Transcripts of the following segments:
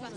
Ya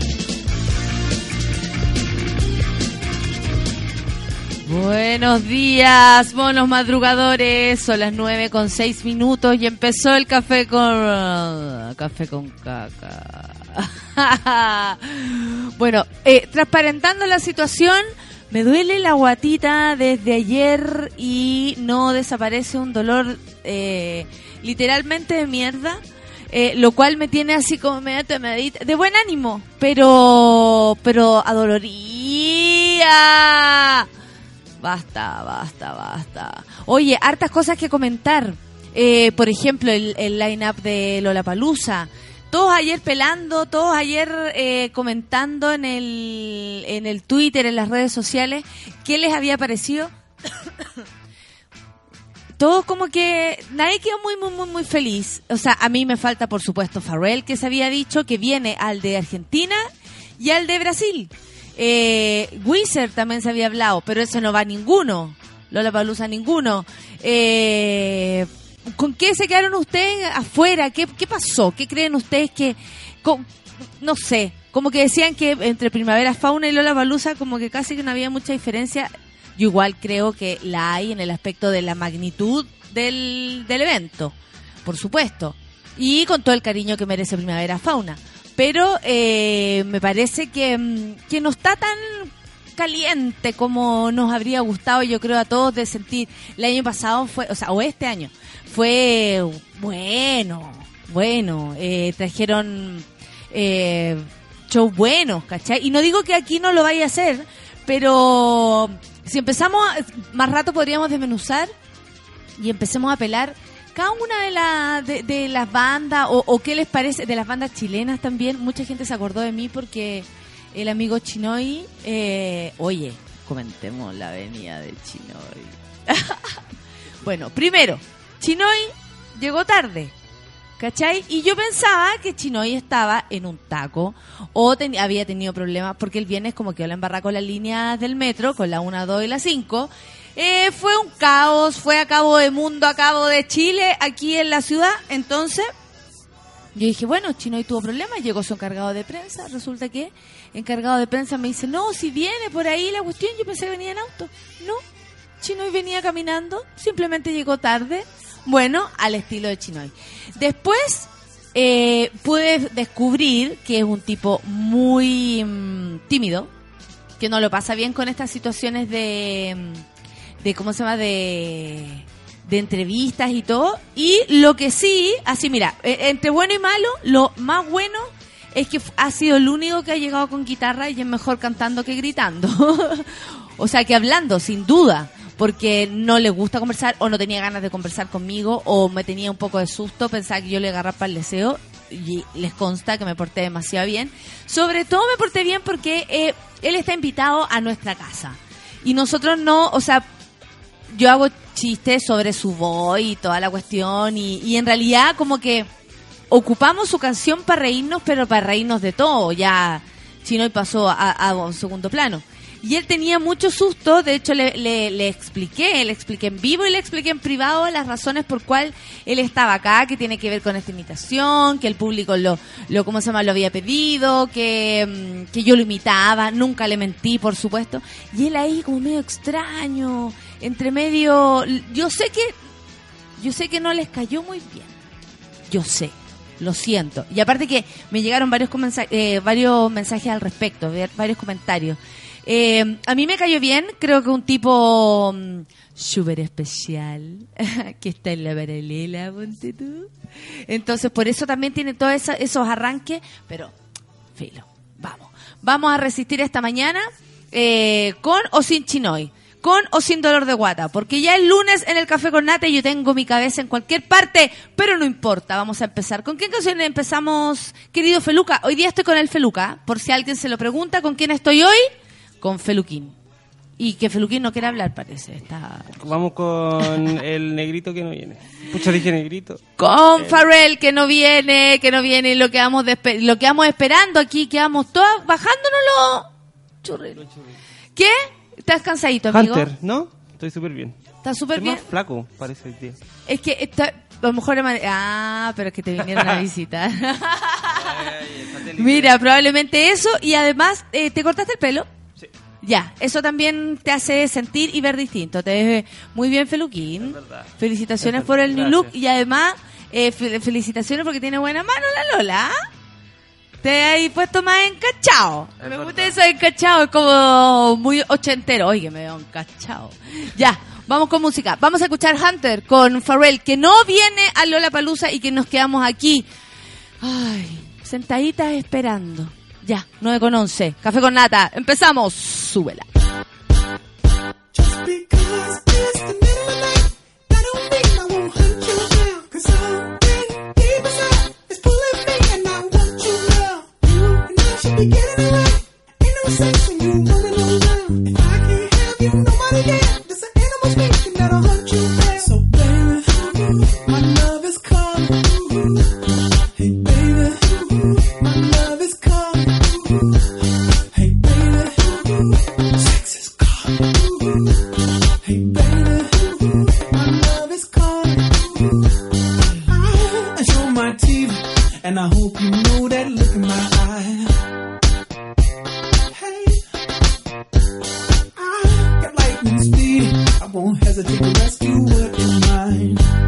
Buenos días, monos madrugadores. Son las nueve con seis minutos y empezó el café con café con caca. bueno, eh, transparentando la situación, me duele la guatita desde ayer y no desaparece un dolor eh, literalmente de mierda. Eh, lo cual me tiene así como medio temadita, de buen ánimo, pero pero adoloría. Basta, basta, basta. Oye, hartas cosas que comentar. Eh, por ejemplo, el, el line-up de Lollapalooza. Todos ayer pelando, todos ayer eh, comentando en el, en el Twitter, en las redes sociales, qué les había parecido. Todos como que nadie quedó muy, muy, muy, muy feliz. O sea, a mí me falta, por supuesto, Farrell, que se había dicho que viene al de Argentina y al de Brasil. Eh, Wizard también se había hablado, pero eso no va a ninguno. Lola Palusa ninguno. Eh, ¿Con qué se quedaron ustedes afuera? ¿Qué, qué pasó? ¿Qué creen ustedes que.? con- no sé. Como que decían que entre Primavera Fauna y Lola Palusa, como que casi que no había mucha diferencia. Yo igual creo que la hay en el aspecto de la magnitud del, del evento, por supuesto. Y con todo el cariño que merece Primavera Fauna. Pero eh, me parece que, mm, que no está tan caliente como nos habría gustado, yo creo, a todos de sentir. El año pasado fue, o sea, o este año, fue bueno, bueno. Eh, trajeron eh, shows buenos, ¿cachai? Y no digo que aquí no lo vaya a hacer, pero si empezamos, más rato podríamos desmenuzar y empecemos a pelar cada una de, la- de, las bandas o, o qué les parece de las bandas chilenas también. Mucha gente se acordó de mí porque el amigo Chinoy, eh, oye, comentemos la avenida de Chinoy. bueno, primero, Chinoy llegó tarde. ¿Cachai? Y yo pensaba que Chinoy estaba en un taco o ten- había tenido problemas porque el viernes como que la embarrá con las líneas del metro, con la 1, 2 y la 5. Eh, fue un caos, fue a cabo de mundo, a cabo de Chile, aquí en la ciudad. Entonces, yo dije, bueno, Chinoy tuvo problemas, llegó su encargado de prensa. Resulta que encargado de prensa me dice, no, si viene por ahí la cuestión, yo pensé que venía en auto. No, Chinoy venía caminando, simplemente llegó tarde. Bueno, al estilo de Chinoy. Después eh, pude descubrir que es un tipo muy mm, tímido, que no lo pasa bien con estas situaciones de, mm, de ¿cómo se llama? De, de entrevistas y todo. Y lo que sí, así mira, eh, entre bueno y malo, lo más bueno es que ha sido el único que ha llegado con guitarra y es mejor cantando que gritando. o sea, que hablando, sin duda. Porque no le gusta conversar o no tenía ganas de conversar conmigo o me tenía un poco de susto, pensaba que yo le agarraba el deseo y les consta que me porté demasiado bien. Sobre todo me porté bien porque eh, él está invitado a nuestra casa. Y nosotros no, o sea, yo hago chistes sobre su voz y toda la cuestión y, y en realidad como que ocupamos su canción para reírnos, pero para reírnos de todo. Ya Chinoy pasó a, a un segundo plano. Y él tenía mucho susto, de hecho le, expliqué, le expliqué en vivo y le expliqué en privado las razones por cuál él estaba acá, que tiene que ver con esta imitación, que el público lo, lo ¿cómo se llama? lo había pedido, que, mm, que yo lo imitaba, nunca le mentí, por supuesto. Y él ahí como medio extraño, entre medio, yo sé que, yo sé que no les cayó muy bien. Yo sé, lo siento. Y aparte que me llegaron varios, eh, varios mensajes al respecto, varios comentarios. Eh, a mí me cayó bien, creo que un tipo súper especial, que está en la paralela, ponte tú. Entonces, por eso también tiene todos esos arranques, pero, filo, vamos. Vamos a resistir esta mañana eh, con o sin chinoy, con o sin dolor de guata, porque ya el lunes en el Café con Nata yo tengo mi cabeza en cualquier parte, pero no importa, vamos a empezar. ¿Con qué canción empezamos, querido Feluca? Hoy día estoy con el Feluca, por si alguien se lo pregunta, ¿con quién estoy hoy? Con Feluquín. Y que Feluquín no quiere hablar, parece. Está... Vamos con el negrito que no viene. Pucha, dije negrito. Con Farrell que no viene, que no viene, lo que vamos lo que vamos esperando aquí, que vamos todas bajándonos los churreros. ¿Qué? ¿Estás cansadito, amigo? Hunter, ¿no? Estoy súper bien. ¿Estás súper bien? más flaco, parece día. Es que está, a lo mejor... Ah, pero es que te vinieron a visitar. Mira, probablemente eso, y además, eh, ¿te cortaste el pelo? Ya, eso también te hace sentir y ver distinto. Te ves muy bien, Feluquín. Felicitaciones Es por el new look y además eh, fe- felicitaciones porque tiene buena mano la Lola. Te hay puesto más encachado. Es me gusta eso de encachado, es como muy ochentero. Oye, me veo encachado. Ya, vamos con música. Vamos a escuchar Hunter con Pharrell, que no viene a Lola Palusa y que nos quedamos aquí. Ay, sentaditas esperando. Ya, 9 con 11. Café con nata. Empezamos. Súbela. And I hope you know that look in my eye. Hey, I got lightning speed. I won't hesitate to rescue what is mine.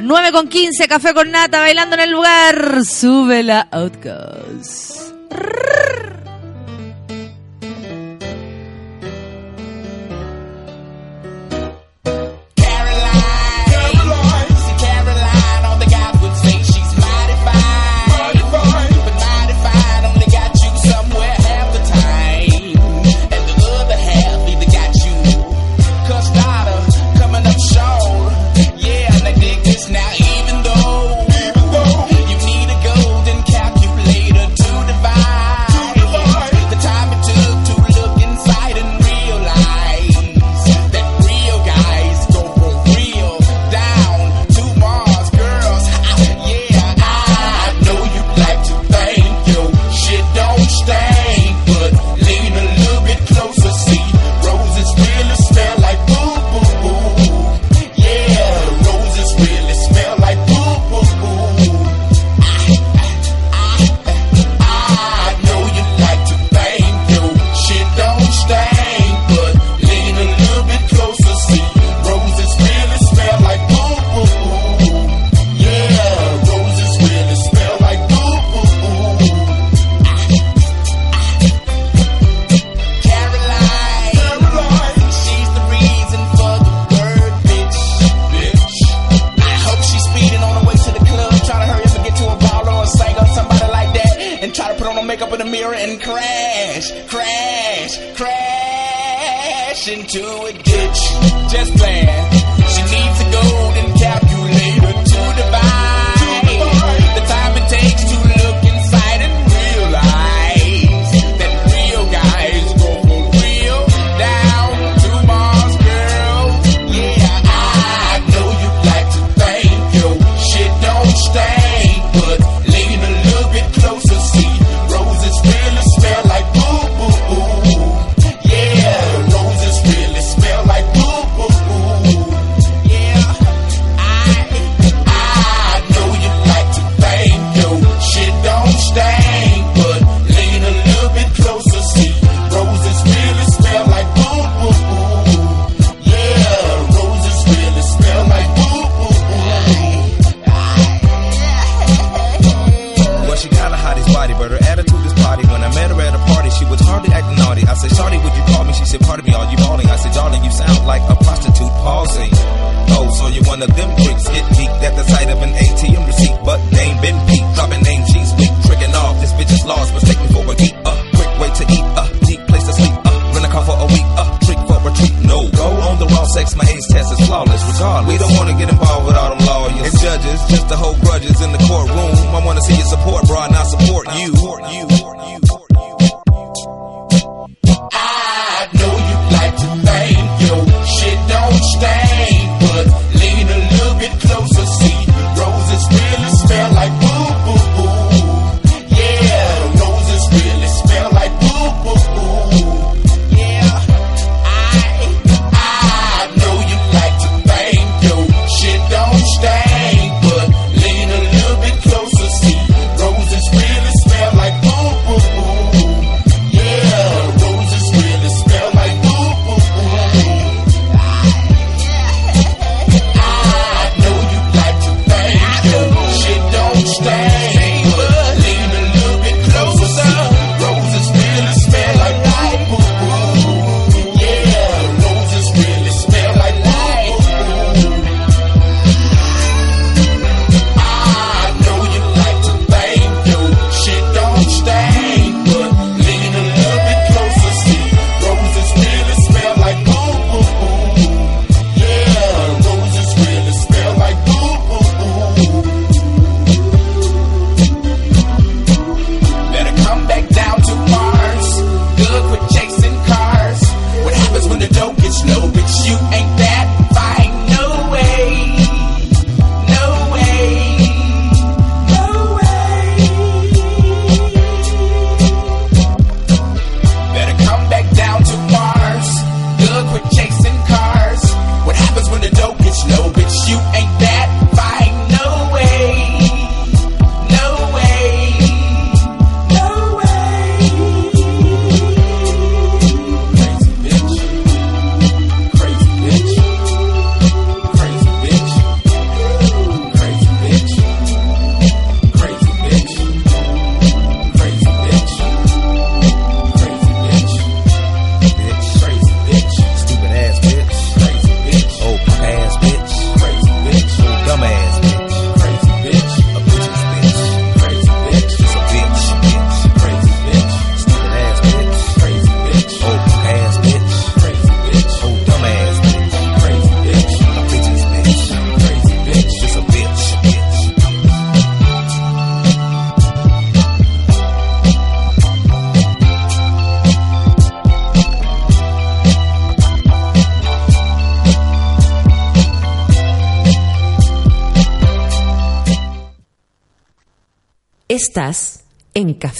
9 con 15, café con nata, bailando en el lugar. Sube la Outcast.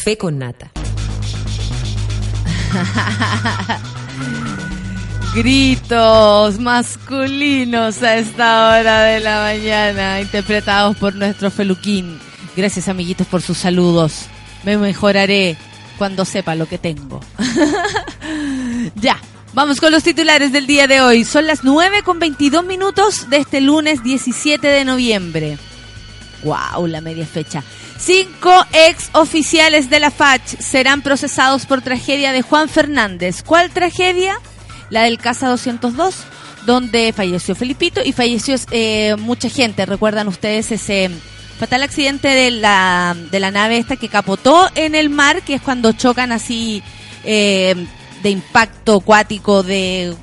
Café con Nata. Gritos masculinos a esta hora de la mañana, interpretados por nuestro Feluquín. Gracias, amiguitos, por sus saludos. Me mejoraré cuando sepa lo que tengo. ya, vamos con los titulares del día de hoy. Son las 9 con 22 minutos de este lunes 17 de noviembre. ¡Wow! La media fecha. Cinco ex oficiales de la FACH serán procesados por tragedia de Juan Fernández. ¿Cuál tragedia? La del Casa 202, donde falleció Felipito y falleció eh, mucha gente. ¿Recuerdan ustedes ese fatal accidente de la, de la nave esta que capotó en el mar, que es cuando chocan así eh, de impacto acuático de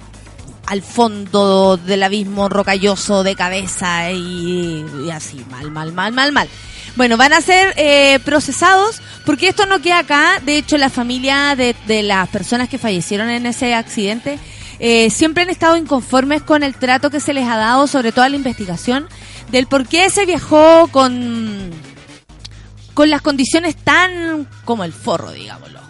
al fondo del abismo rocalloso de cabeza y, así, mal, mal, mal, mal, mal. Bueno, van a ser eh, procesados porque esto no queda acá. De hecho, la familia de, de las personas que fallecieron en ese accidente eh, siempre han estado inconformes con el trato que se les ha dado, sobre todo a la investigación, del por qué se viajó con, con las condiciones tan como el forro, digámoslo.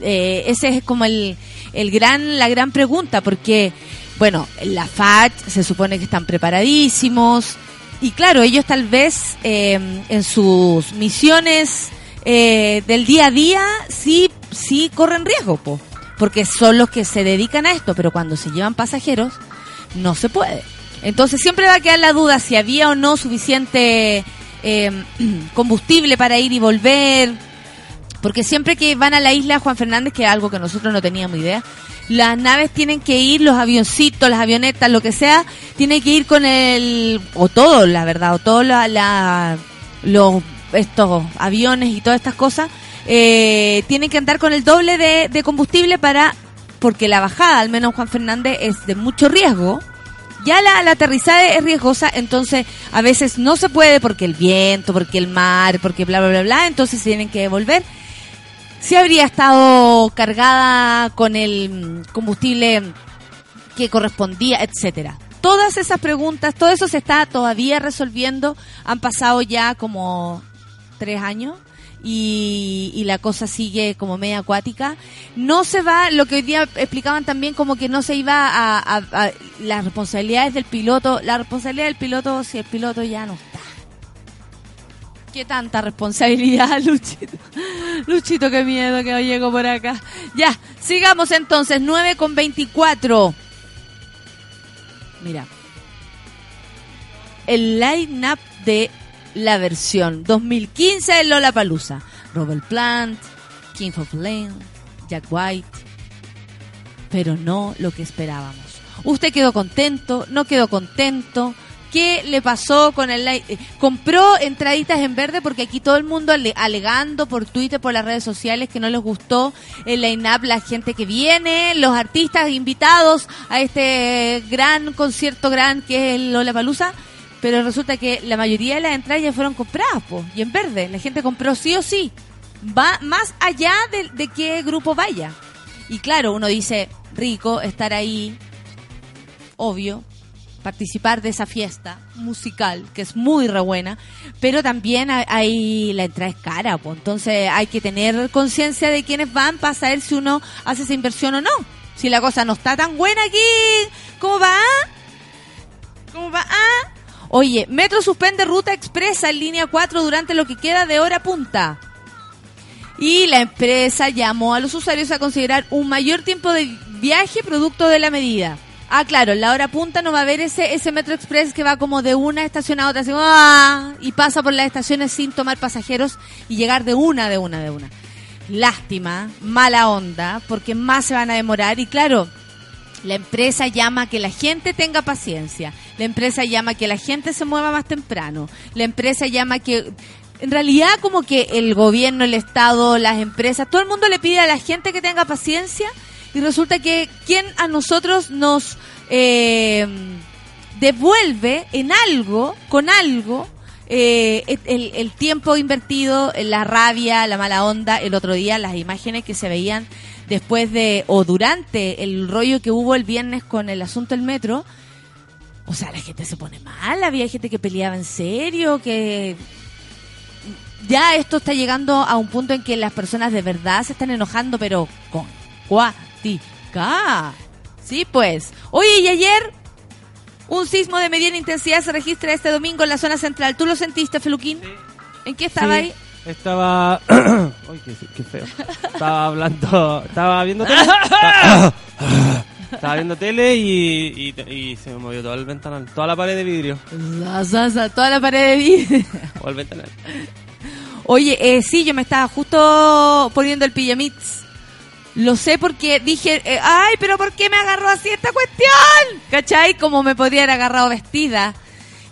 Eh, ese es como el, el gran, la gran pregunta, porque, bueno, la FAT se supone que están preparadísimos, y claro, ellos tal vez eh, en sus misiones eh, del día a día sí, sí corren riesgo, po, porque son los que se dedican a esto, pero cuando se llevan pasajeros no se puede. Entonces siempre va a quedar la duda si había o no suficiente eh, combustible para ir y volver, porque siempre que van a la isla Juan Fernández, que es algo que nosotros no teníamos idea, las naves tienen que ir, los avioncitos, las avionetas, lo que sea, tienen que ir con el, o todo, la verdad, o todos la, la- los, estos aviones y todas estas cosas, eh, tienen que andar con el doble de, de combustible para, porque la bajada, al menos Juan Fernández, es de mucho riesgo. Ya la, la aterrizada es riesgosa, entonces a veces no se puede porque el viento, porque el mar, porque bla, bla, bla, bla, entonces tienen que devolver si habría estado cargada con el combustible que correspondía, etcétera. Todas esas preguntas, todo eso se está todavía resolviendo. Han pasado ya como tres años y, y la cosa sigue como media acuática. No se va, lo que hoy día explicaban también como que no se iba a, a- a- las responsabilidades del piloto, la responsabilidad del piloto si el piloto ya no está. ¿Qué tanta responsabilidad, Luchito? Luchito, qué miedo que llego por acá. Ya, sigamos entonces, 9 con 24. Mira. El line-up de la versión 2015 de Lola Palusa. Robert Plant, King of Lane, Jack White. Pero no lo que esperábamos. ¿Usted quedó contento? ¿No quedó contento? ¿Qué le pasó con el eh, Compró entraditas en verde porque aquí todo el mundo ale- alegando por Twitter, por las redes sociales que no les gustó el line-up, la gente que viene, los artistas invitados a este gran concierto gran que es el Lollapalooza. Pero resulta que la mayoría de las entradas ya fueron compradas, po, y en verde. La gente compró sí o sí. Va más allá de, de qué grupo vaya. Y claro, uno dice, rico estar ahí, obvio, participar de esa fiesta musical, que es muy re buena, pero también hay, la entrada es cara, pues entonces hay que tener conciencia de quiénes van para saber si uno hace esa inversión o no. Si la cosa no está tan buena aquí, ¿cómo va? ¿Cómo va? Ah. Oye, Metro suspende ruta expresa en línea 4 durante lo que queda de hora punta. Y la empresa llamó a los usuarios a considerar un mayor tiempo de viaje producto de la medida. Ah, claro, la hora punta no va a haber ese, ese Metro Express que va como de una estación a otra, así, ¡ah! y pasa por las estaciones sin tomar pasajeros y llegar de una, de una, de una. Lástima, mala onda, porque más se van a demorar y claro, la empresa llama a que la gente tenga paciencia. La empresa llama a que la gente se mueva más temprano. La empresa llama a que... En realidad como que el gobierno, el Estado, las empresas, todo el mundo le pide a la gente que tenga paciencia y resulta que quien a nosotros nos eh, devuelve en algo, con algo, eh, el, tiempo invertido, la rabia, la mala onda, el otro día las imágenes que se veían después de o durante el rollo que hubo el viernes con el asunto del metro, o sea, la gente se pone mal, había gente que peleaba en serio, que ya esto está llegando a un punto en que las personas de verdad se están enojando, pero con Sí, pues. Oye, y ayer un sismo de mediana intensidad se registra este domingo en la zona central. ¿Tú lo sentiste, Feluquín? ¿En qué estaba Sí, ahí? Estaba. Uy, qué, qué feo. Estaba hablando. Estaba viendo tele. Estaba, viendo tele y, y, y se me movió todo el ventanal. Toda la pared de vidrio. Za, toda la pared de vidrio. O el ventanal. Oye, eh, sí, yo me estaba justo poniendo el pijamits. Lo sé porque dije, eh, ay, pero ¿por qué me agarró así esta cuestión? ¿Cachai? Como me podría haber agarrado vestida.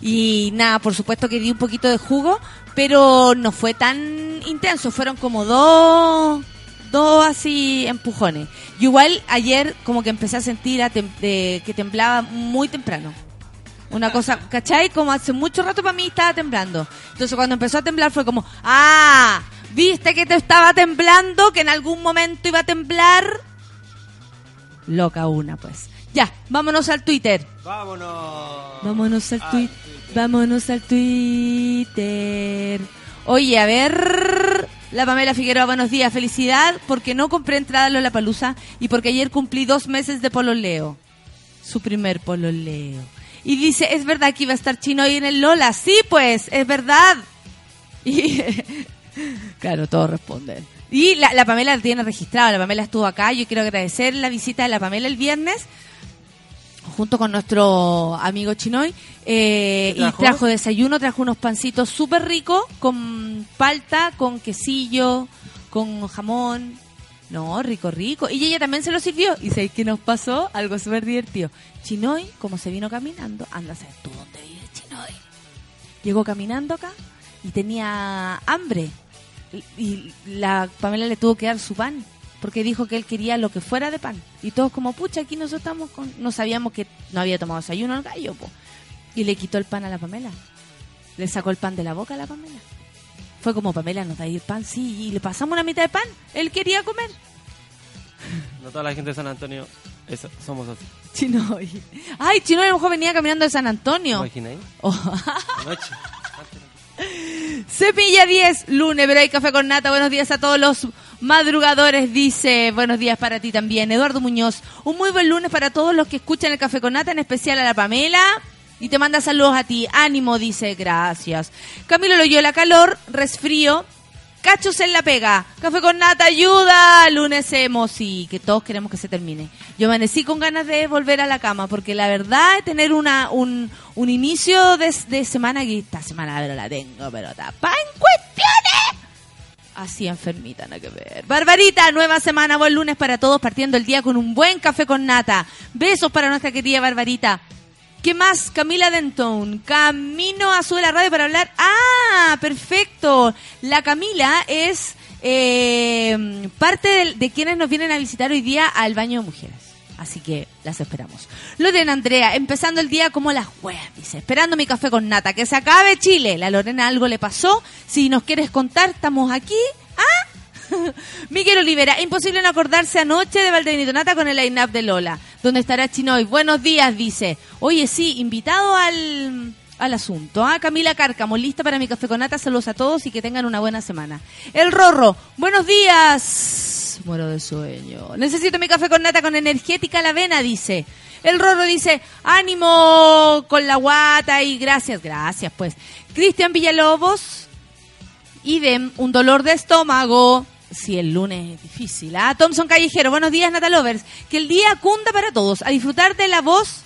Y nada, por supuesto que di un poquito de jugo, pero no fue tan intenso. Fueron como dos, dos así empujones. Y igual ayer como que empecé a sentir a de- que temblaba muy temprano. Una cosa, ¿cachai? Como hace mucho rato para mí estaba temblando. Entonces cuando empezó a temblar fue como, ah, viste que te estaba temblando, que en algún momento iba a temblar. Loca una, pues. Ya, vámonos al Twitter. Vámonos. Vámonos al Twitter. Vámonos al Twitter. Oye, a ver. La Pamela Figueroa, buenos días. Felicidad porque no compré entrada a la Palusa y porque ayer cumplí dos meses de pololeo. Su primer pololeo. Y dice, ¿es verdad que iba a estar chino hoy en el Lola? Sí, pues, es verdad. Y claro, todos responden. Y la, la Pamela la tiene registrado, la Pamela estuvo acá. Yo quiero agradecer la visita de la Pamela el viernes junto con nuestro amigo Chinoy. eh, ¿Qué y trajo? trajo desayuno, trajo unos pancitos súper ricos con palta, con quesillo, con jamón. No, rico, rico. Y ella también se lo sirvió. Y sé que nos pasó algo súper divertido. Chinoy, como se vino caminando, anda a saber tú dónde vive Chinoy. Llegó caminando acá y tenía hambre. Y, la Pamela le tuvo que dar su pan porque dijo que él quería lo que fuera de pan. Y todos como, pucha, aquí nosotros estamos con... No sabíamos que no había tomado desayuno el gallo, po. Y le quitó el pan a la Pamela. Le sacó el pan de la boca a la Pamela. Fue como, Pamela, ¿nos da ahí el pan? Sí, y le pasamos una mitad de pan. Él quería comer. No toda la gente de San Antonio es- somos así. Chinoy. Ay, Chinoy a lo mejor venía caminando de San ¿Te Antonio. imagináis? Oh. Anoche. Cepilla 10, lunes, pero hay café con nata. Buenos días a todos los madrugadores, dice. Buenos días para ti también. Eduardo Muñoz, un muy buen lunes para todos los que escuchan el café con nata, en especial a la Pamela. Y te manda saludos a ti. Ánimo, dice, gracias. Camilo Loyola, calor, resfrío. Cachos en la pega. Café con nata, ayuda. Lunes hemos y que todos queremos que se termine. Yo amanecí con ganas de volver a la cama porque la verdad tener una, un, un inicio de, de semana que esta semana pero la tengo, pero tapa en cuestiones. Así enfermita, nada que ver. Barbarita, nueva semana, buen lunes para todos, partiendo el día con un buen café con nata. Besos para nuestra querida Barbarita. ¿Qué más? Camila Denton. Camino a Sube la Radio para hablar. ¡Ah! Perfecto. La Camila es eh, parte de, de quienes nos vienen a visitar hoy día al baño de mujeres. Así que las esperamos. Lorena Andrea, empezando el día como las weas, dice. Esperando mi café con nata. Que se acabe Chile. La Lorena algo le pasó. Si nos quieres contar, estamos aquí. ¿Ah? Miguel Olivera, imposible no acordarse anoche de Valdebenito Nata con el line-up de Lola, donde estará Chinoy. Buenos días, dice. Oye, sí, invitado al, al asunto. ¿ah? Camila Cárcamo, lista para mi café con nata. Saludos a todos y que tengan una buena semana. El Rorro, buenos días. Muero de sueño. Necesito mi café con nata con energética la avena, dice. El Rorro dice, ánimo con la guata y gracias, gracias, pues. Cristian Villalobos, Idem, un dolor de estómago. Si el lunes es difícil. Ah, Thompson Callejero, buenos días, Natalovers. Que el día cunda para todos. A disfrutar de la voz.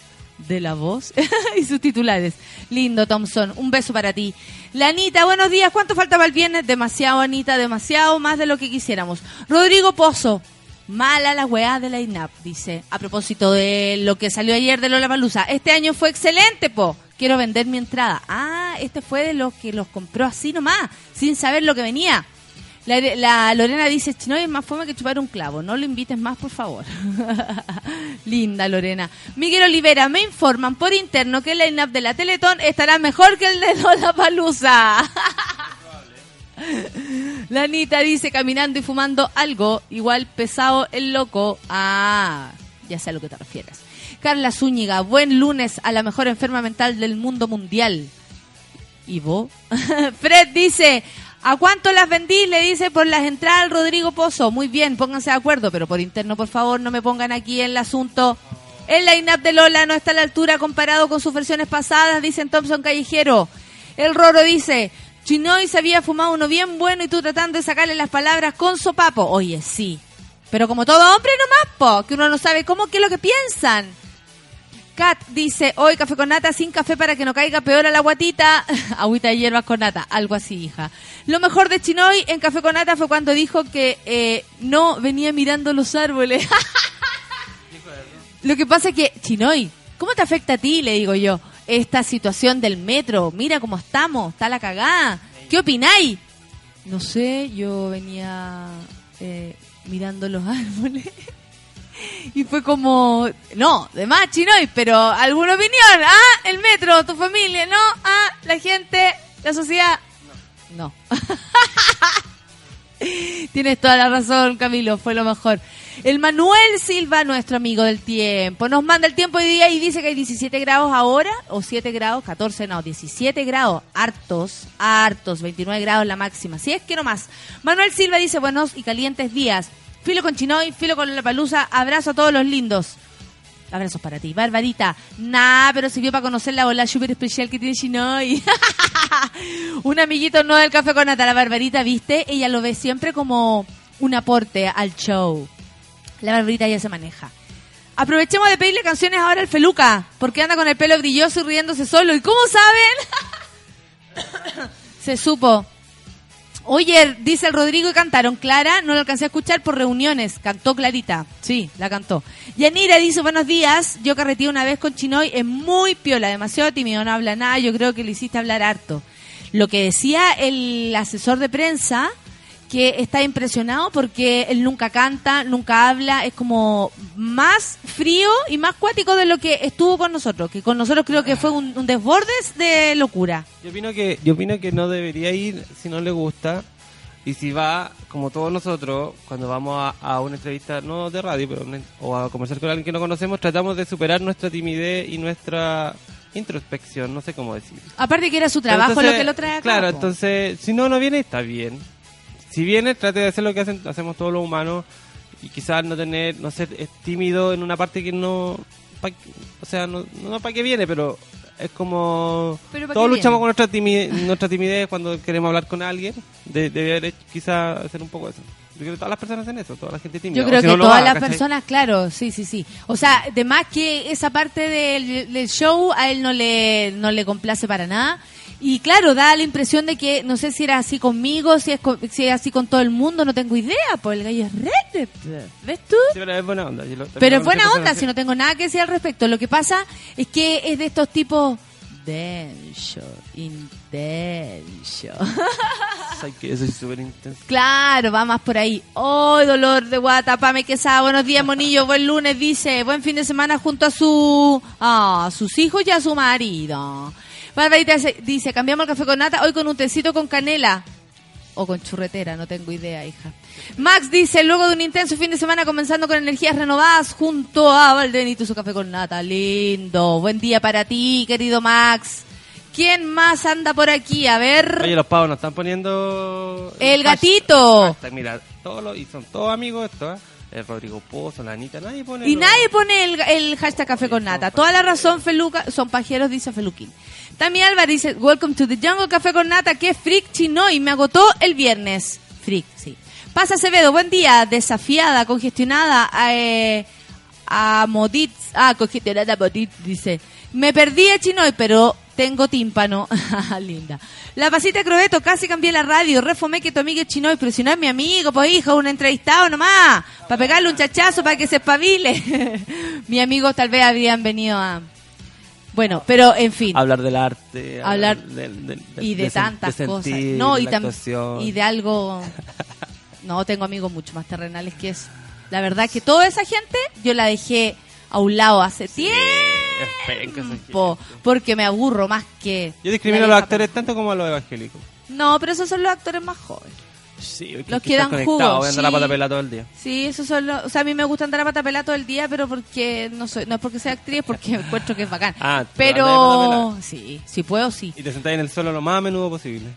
De la voz y sus titulares. Lindo, Thompson. Un beso para ti. La buenos días. ¿Cuánto faltaba el viernes? Demasiado, Anita, demasiado. Más de lo que quisiéramos. Rodrigo Pozo. Mala la weá de la INAP, dice. A propósito de lo que salió ayer de Lola Palusa. Este año fue excelente, po. Quiero vender mi entrada. Ah, este fue de los que los compró así nomás, sin saber lo que venía. La, Lorena dice, Chino es más fome que chupar un clavo. No lo invites más, por favor. Linda Lorena. Miguel Olivera, me informan por interno que el line-up de la Teletón estará mejor que el de Lola Palusa. La Anita dice, caminando y fumando algo, igual pesado el loco. Ah, ya sé a lo que te refieres. Carla Zúñiga, buen lunes a la mejor enferma mental del mundo mundial. ¿Y vos? Fred dice, ¿A cuánto las vendí? Le dice por las entradas Rodrigo Pozo. Muy bien, pónganse de acuerdo, pero por interno, por favor, no me pongan aquí en el asunto. El line-up de Lola no está a la altura comparado con sus versiones pasadas, dicen Thompson Callejero. El Roro dice, Chinoy se había fumado uno bien bueno y tú tratando de sacarle las palabras con sopapo. Oye, sí. Pero como todo hombre nomás, po, que uno no sabe cómo que es lo que piensan. Kat dice, hoy café con nata sin café para que no caiga peor a la guatita. Agüita de hierbas con nata, algo así, hija. Lo mejor de Chinoy en café con nata fue cuando dijo que eh, no venía mirando los árboles. Lo que pasa es que, Chinoy, ¿cómo te afecta a ti, le digo yo, esta situación del metro? Mira cómo estamos, está la cagada. ¿Qué opináis? No sé, yo venía eh, mirando los árboles. Y fue como, no, de más Chinoy, pero alguna opinión. Ah, el metro, tu familia, no. Ah, la gente, la sociedad. No. Tienes toda la razón, Camilo, fue lo mejor. El Manuel Silva, nuestro amigo del tiempo, nos manda el tiempo hoy día y dice que hay 17 grados ahora, o 7 grados, 14, no, 17 grados, hartos, hartos, 29 grados la máxima. Si es que no más. Manuel Silva dice buenos y calientes días. Filo con Chinoy, filo con la palusa, abrazo a todos los lindos. Abrazos para ti. Barbarita, nah, pero sirvió para conocer la bola súper especial que tiene Chinoy. un amiguito no del café con nata, la Barbarita, ¿viste? Ella lo ve siempre como un aporte al show. La Barbarita ya se maneja. Aprovechemos de pedirle canciones ahora al Feluca, porque anda con el pelo brilloso y riéndose solo. ¿Y cómo saben? se supo. Oye, dice el Rodrigo y cantaron. Clara, no lo alcancé a escuchar por reuniones. Cantó Clarita. Sí, la cantó. Yanira dice, buenos días. Yo carreteé una vez con Chinoy. Es muy piola, demasiado tímido, no habla nada. Yo creo que le hiciste hablar harto. Lo que decía el asesor de prensa, que está impresionado porque él nunca canta, nunca habla. Es como más frío y más cuático de lo que estuvo con nosotros. Que con nosotros creo que fue un, un desbordes de locura. Yo opino que yo opino que no debería ir si no le gusta y si va como todos nosotros cuando vamos a, a una entrevista no de radio pero una- o a conversar con alguien que no conocemos tratamos de superar nuestra timidez y nuestra introspección no sé cómo decir Aparte que era su trabajo entonces- lo que lo trae acá. claro entonces si no no viene está bien si viene trate de hacer lo que hacen, hacemos todos los humanos y quizás no tener no ser es tímido en una parte que no pa- o sea no no para qué viene pero es como Pero ¿pa' todos luchamos viene? con nuestra timidez, nuestra timidez cuando queremos hablar con alguien de, debe haber hecho- quizás hacer un poco eso yo creo que todas las personas hacen eso toda la gente tímida Yo creo si que no todas haga, las personas, claro, sí, sí, sí. O sea, de más que esa parte del, del show a él no le, no le complace para nada. Y claro, da la impresión de que no sé si era así conmigo, si es, con- si es así con todo el mundo, no tengo idea, pues el gallo es red. ¿Ves tú? Sí, pero es buena onda lo- Pero es buena onda, si no tengo nada que decir al respecto. Lo que pasa es que es de estos tipos denso, intenso. Que soy súper intenso Claro, va más por ahí. ¡Oh, dolor de guata! Pame Quesada, buenos días, monillo. Buen lunes, dice. Buen fin de semana junto a su, a sus hijos y a su marido. Barbarita dice- cambiamos el café con nata hoy con un tecito con canela. O con churretera, no tengo idea, hija. Max dice, luego de un intenso fin de semana comenzando con energías renovadas junto a Valdenito su café con nata. Lindo. Buen día para ti, querido Max. ¿Quién más anda por aquí? A ver. Oye, los pavos nos están poniendo... El gatito. hashtag, mira, todos los, y son todos amigos estos, ¿eh? El Rodrigo Pozo, la Anita, nadie pone... Y nadie pone el, el hashtag café con nata. Toda la razón, Feluca, son pajeros, dice Feluquín. También Álvaro dice, welcome to the jungle, café con nata, que freak chino y me agotó el viernes. Freak, sí. Pasa Acevedo, buen día, desafiada, congestionada, eh, a Modit, ah, congestionada Modit, dice, me perdí a Chinoy, pero tengo tímpano. Linda. La pasita Crobeto, casi cambié la radio, refomé que tu amigo es Chinoy, pero si no es mi amigo, pues hijo, un entrevistado nomás, para pegarle un chachazo para que se espabile. mi amigo tal vez habrían venido a... Bueno, pero en fin. Hablar del arte, Hablar del- del- y de, tantas de cosas. No, y, y de algo... No, tengo amigos mucho más terrenales que eso. La verdad que toda esa gente yo la dejé a un lado hace penca esa tiempo. Porque me aburro más que... Yo discrimino a los actores tanto como a los evangélicos. No, pero esos son los actores más jóvenes. Sí, Los que que dan están jugo, conectados, voy a andar a sí. pata pelada todo el día. Sí, esos son los... O sea, a mí me gusta andar a pata pelada todo el día, pero porque no soy... No es porque sea actriz, es porque encuentro que es bacán. Ah, pero... Sí, si puedo, sí. Y te sentás en el suelo lo más a menudo posible.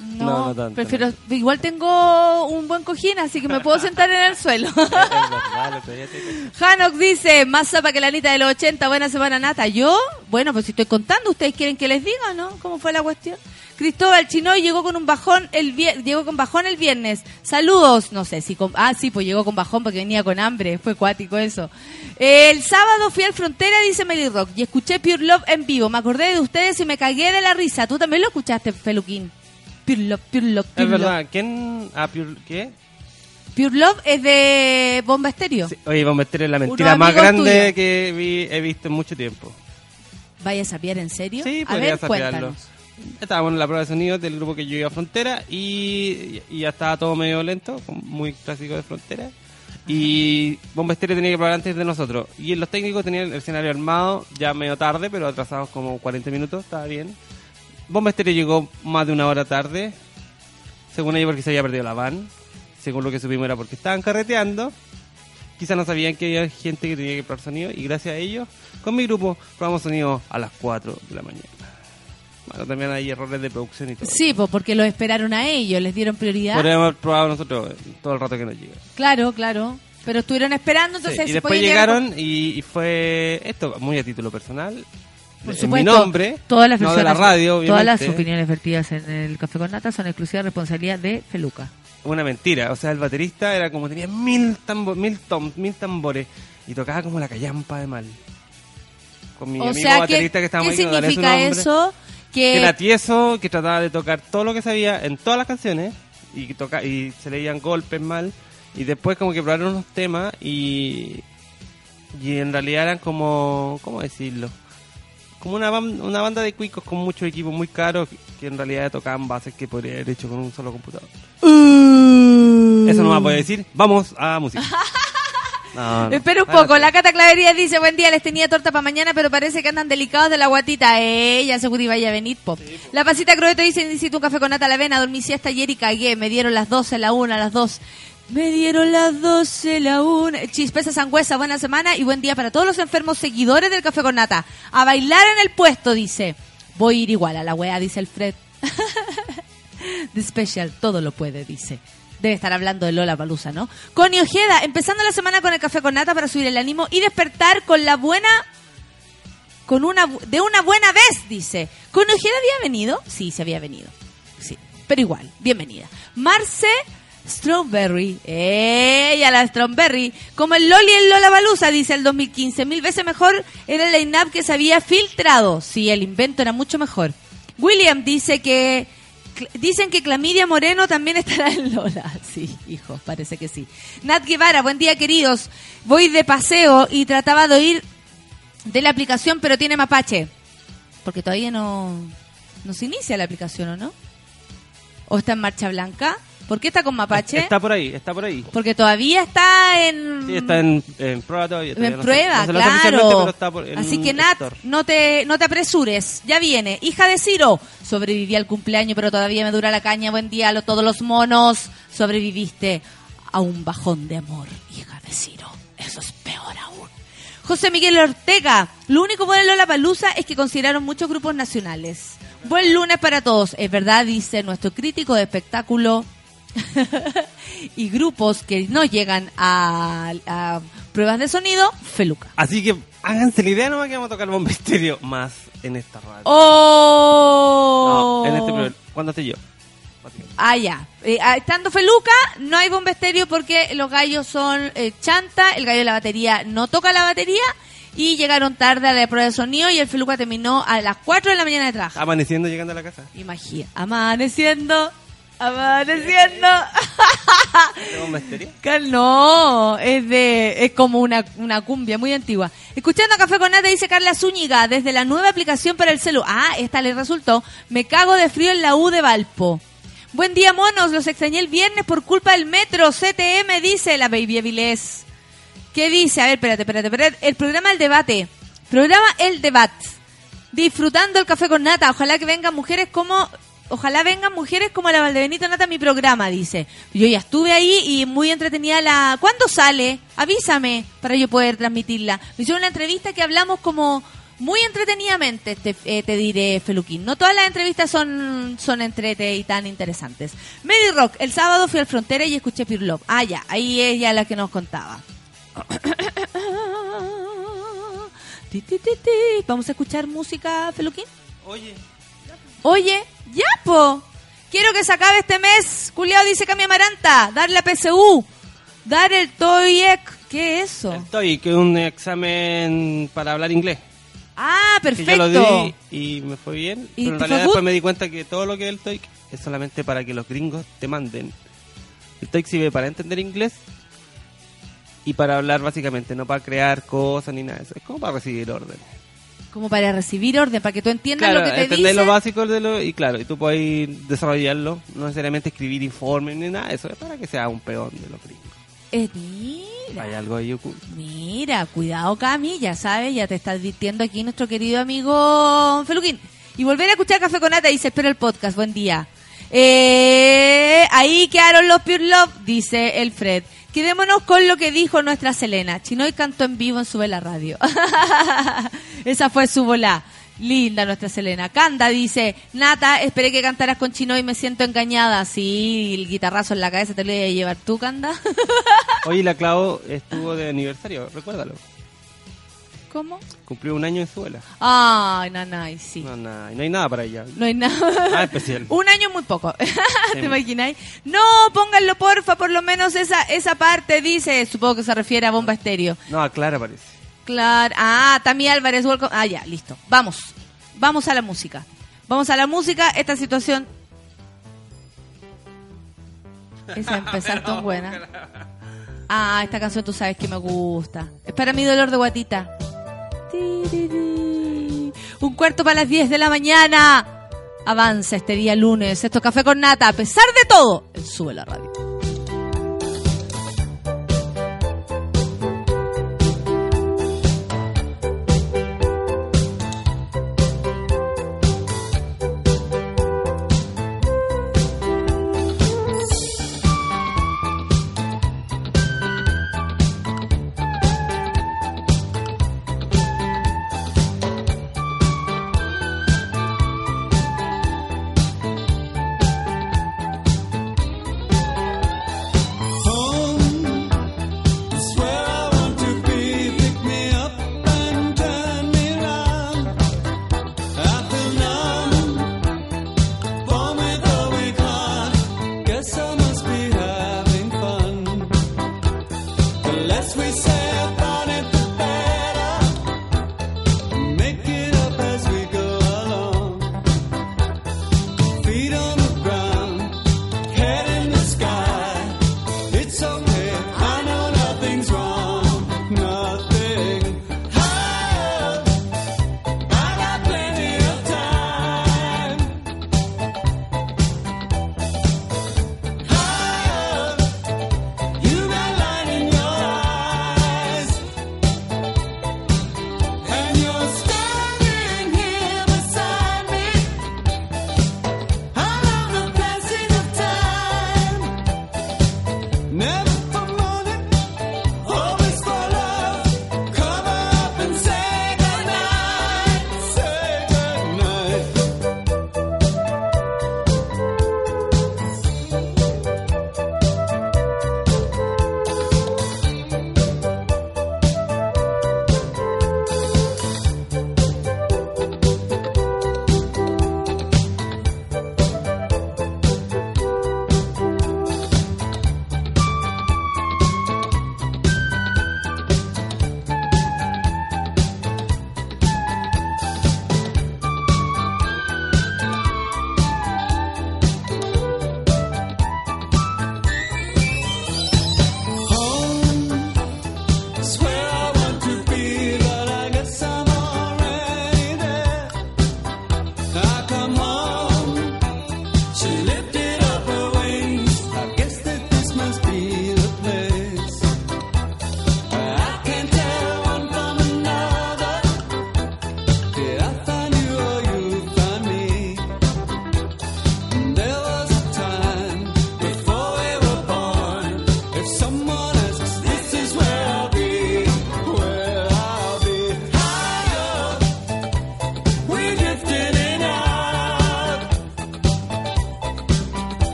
No, No, no tanto, prefiero. Igual tengo un buen cojín, así que me puedo sentar en el suelo. Hanok dice, más zapa que la Anita de los 80, buena semana nata. ¿Yo? Bueno, pues si estoy contando, ¿ustedes quieren que les diga, no? ¿Cómo fue la cuestión? Cristóbal Chinoy llegó con un bajón el llegó con bajón el viernes. Saludos, no sé si con, ah sí, pues llegó con bajón porque venía con hambre, fue cuático eso. El sábado fui al Frontera, dice Melly Rock, y escuché Pure Love en vivo. Me acordé de ustedes y me cagué de la risa. ¿Tú también lo escuchaste, Feluquín? Pure Love, Pure Love, Pure Es Love. verdad, ¿quién? Ah, Pure- ¿qué? Pure Love es de Bomba Estéreo. Sí, Oye, vamos a meter en la mentira Unos más amigos grande tuyos. que vi- he visto en mucho tiempo. ¿Vaya a sapear en serio? Sí, a podría ver, sapearlo. cuéntanos. Estábamos en la prueba de sonido del grupo que yo iba a Frontera y, y ya estaba todo medio lento, muy clásico de Frontera. Y Bomba Estéreo tenía que probar antes de nosotros. Y los técnicos tenían el escenario armado ya medio tarde, pero atrasados como 40 minutos, estaba bien. Bomba Estéreo llegó más de una hora tarde, según ellos porque se había perdido la van. Según lo que supimos era porque estaban carreteando. Quizás no sabían que había gente que tenía que probar sonido y gracias a ellos, con mi grupo, probamos sonido a las 4 de la mañana. Bueno, también hay errores de producción y todo. Sí, pues porque lo esperaron a ellos, les dieron prioridad. Podríamos haber probado nosotros todo el rato que nos llega. Claro, claro. Pero estuvieron esperando, Sí, entonces y se después llegar llegaron y, y fue esto muy a título personal. Por en supuesto, mi nombre, todas las no de la Todas las opiniones vertidas en el Café con Nata son exclusiva responsabilidad de Feluca. Una mentira. O sea, el baterista era como tenía mil, tambo- mil toms, mil tambores y tocaba como la callampa de mal. Con mi o amigo sea, ¿qué, baterista que ¿qué ahí, que no daré su significa nombre. eso? que Que, era tieso, que trataba de tocar todo lo que sabía en todas las canciones y toca y se leían golpes mal y después como que probaron unos temas y y en realidad eran como ¿cómo decirlo? Como una, una banda de cuicos con muchos equipos muy caros que, en realidad tocaban bases que podría haber hecho con un solo computador. Eso no me puede decir. Vamos a música. No, no. Espera un poco, la Cata Clavería dice, buen día, les tenía torta para mañana, pero parece que andan delicados de la guatita. Eh, ya seguro iba a venir, pop. La pasita croeta dice, necesito un café con nata a la avena, dormí siesta ayer y cagué, me dieron las 12, la 1, las 2. Me dieron las 12, la 1. Chispeza sangüesa, buena semana y buen día para todos los enfermos seguidores del café con nata. A bailar en el puesto, dice. Voy a ir igual a la wea, dice el Fred. The Special, todo lo puede, dice. Debe estar hablando de Lola Palusa, ¿no? Connie Ojeda, empezando la semana con el café con nata para subir el ánimo y despertar con la buena. Con una de una buena vez, dice. ¿Connie Ojeda había venido? Sí, se había venido. Sí, pero igual, bienvenida. Marce Strawberry. Ella, la Strawberry. Como el Loli en Lola Balusa, dice el 2015. Mil veces mejor era el line-up que se había filtrado. Sí, el invento era mucho mejor. William dice que. Dicen que Clamidia Moreno también estará en Lola. Sí, hijo, parece que sí. Nat Guevara, buen día, queridos. Voy de paseo y trataba de oír de la aplicación, pero tiene mapache. Porque todavía no, no se inicia la aplicación, ¿o no? ¿O está en marcha blanca? ¿Por qué está con mapache? Está por ahí, está por ahí. Porque todavía está en... Sí, está en, en prueba todavía. todavía en no prueba, se claro. pero está por- en Así que Nat, no te, no te apresures. Ya viene. Hija de Ciro. Sobreviví al cumpleaños, pero todavía me dura la caña. Buen día a todos los monos. Sobreviviste a un bajón de amor, hija de Ciro. Eso es peor aún. José Miguel Ortega. Lo único bueno de Lola Palusa es que consideraron muchos grupos nacionales. Buen lunes para todos. Es verdad, dice nuestro crítico de espectáculo y grupos que no llegan a, a pruebas de sonido, Feluca. Así que háganse la idea nomás que vamos a tocar bomba estéreo más en esta radio. ¡Oh! No, en este programa. ¿Cuándo estoy yo? Ah, ya. Eh, ah, estando Feluca, no hay bomba estéreo porque los gallos son eh, chanta, el gallo de la batería no toca la batería y llegaron tarde a la prueba de sonido y el Feluca terminó a las 4 de la mañana de trabajar. Amaneciendo llegando a la casa. Imagina, amaneciendo, amaneciendo. Cal- No, es de es como una, una cumbia muy antigua. Escuchando Café con Nata dice Carla Zúñiga desde la nueva aplicación para el celu. Ah, esta le resultó. Me cago de frío en la U de Valpo. Buen día, monos. Los extrañé el viernes por culpa del metro. CTM dice la Baby Avilés. ¿Qué dice? A ver, espérate, espérate, espérate. El programa El Debate. Programa El Debate. Disfrutando el café con nata. Ojalá que vengan mujeres como. Ojalá vengan mujeres como la Valdebenito Nata a mi programa, dice. Yo ya estuve ahí y muy entretenida la. ¿Cuándo sale? Avísame para yo poder transmitirla. Me hicieron una entrevista que hablamos como Muy entretenidamente, te, eh, te diré, Feluquín. No todas las entrevistas son, son entrete y tan interesantes. Mary Rock, el sábado fui al Frontera y escuché Pure Love. Ah, ya, ahí es ya la que nos contaba. Vamos a escuchar música, Feluquín. Oye, Oye, ya, po. Quiero que se acabe este mes. Culeado dice Cami Amaranta. Dar la PSU. Dar el TOEIC. ¿Qué es eso? estoy, que es un examen para hablar inglés. Ah, Que perfecto. yo lo di y me fue bien. ¿Y pero en realidad después me di cuenta que todo lo que es el TOEIC es solamente para que los gringos te manden. El TOEIC sirve para entender inglés y para hablar básicamente, no para crear cosas ni nada de eso. Es como para recibir orden. Como para recibir orden, para que tú entiendas Claro, lo que te entender lo básico de lo, y claro, y tú puedes desarrollarlo, no necesariamente escribir informes ni nada eso, es para que sea un peón de los gringos. Eh, mira, Hay algo ahí oculto. mira, cuidado Cami, ya sabes, ya te está advirtiendo aquí nuestro querido amigo Feluquín. Y volver a escuchar Café con Nata dice, espera el podcast, buen día. Eh, ahí quedaron los Pure Love, dice el Fred. Quedémonos con lo que dijo nuestra Selena. Chinoy cantó en vivo en su vela radio. Esa fue su bola. Linda nuestra Selena. Canda dice, Nata, esperé que cantaras con Chinoy, me siento engañada. Sí, el guitarrazo en la cabeza te lo voy a llevar tú, Canda. Oye, la Clau estuvo de aniversario, recuérdalo. ¿Cómo? Cumplió un año en su vela. Ay, nanay, sí. No, nada, no hay nada para ella. No hay nada. Nada especial. Un año muy poco. ¿Te imagináis? No, pónganlo porfa, por lo menos esa esa parte dice, supongo que se refiere a Bomba Estéreo. No, a Clara parece. Claro. Ah, Tami Álvarez, welcome. Ah, ya, listo. Vamos. Vamos a la música. Vamos a la música. Esta situación. Esa empezar tan buena. Ah, esta canción tú sabes que me gusta. Es para mi dolor de guatita. Un cuarto para las 10 de la mañana. Avanza este día lunes. Esto es Café con Nata. A pesar de todo, sube la radio.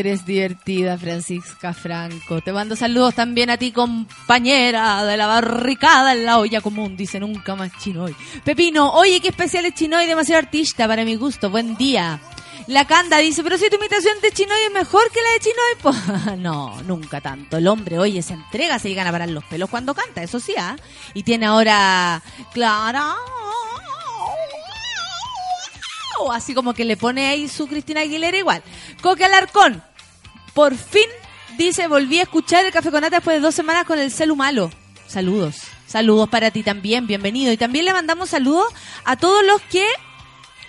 Eres divertida, Francisca Franco. Te mando saludos también a ti, compañera de la barricada en la olla común. Dice nunca más chinoy. Pepino, oye, qué especial es chinoy, demasiado artista para mi gusto. Buen día. La Canda dice, pero si tu imitación de chinoy es mejor que la de chinoy, pues no, nunca tanto. El hombre, oye, se entrega, se llegan a parar los pelos cuando canta, eso sí, ¿ah? Y tiene ahora, Clara, así como que le pone ahí su Cristina Aguilera igual. Coque Alarcón, por fin dice, volví a escuchar el Café con Nata después de dos semanas con el celu malo. Saludos, saludos para ti también, bienvenido. Y también le mandamos saludos a todos los que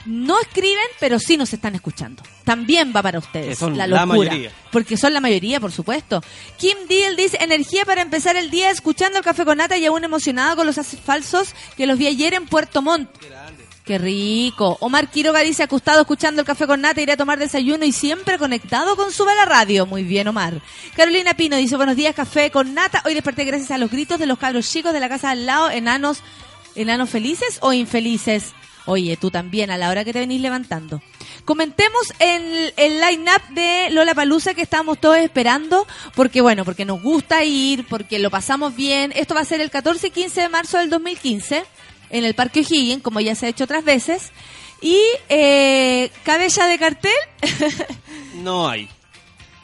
no escriben, pero sí nos están escuchando. También va para ustedes. Que son la locura. Porque son la mayoría, por supuesto. Kim Deal dice, energía para empezar el día escuchando el café con nata y aún emocionado con los falsos que los vi ayer en Puerto Montt. Qué rico. Omar Quiroga dice, acostado escuchando el café con nata, iré a tomar desayuno y siempre conectado con su la radio. Muy bien, Omar. Carolina Pino dice, buenos días, café con nata. Hoy desperté gracias a los gritos de los cabros chicos de la casa al lado, enanos, enanos felices o infelices. Oye, tú también, a la hora que te venís levantando. Comentemos el, el line-up de Lola Palusa que estábamos todos esperando, porque bueno, porque nos gusta ir, porque lo pasamos bien. Esto va a ser el 14 y 15 de marzo del 2015 en el Parque O'Higgins, como ya se ha hecho otras veces. Y eh, cabella de cartel, No hay.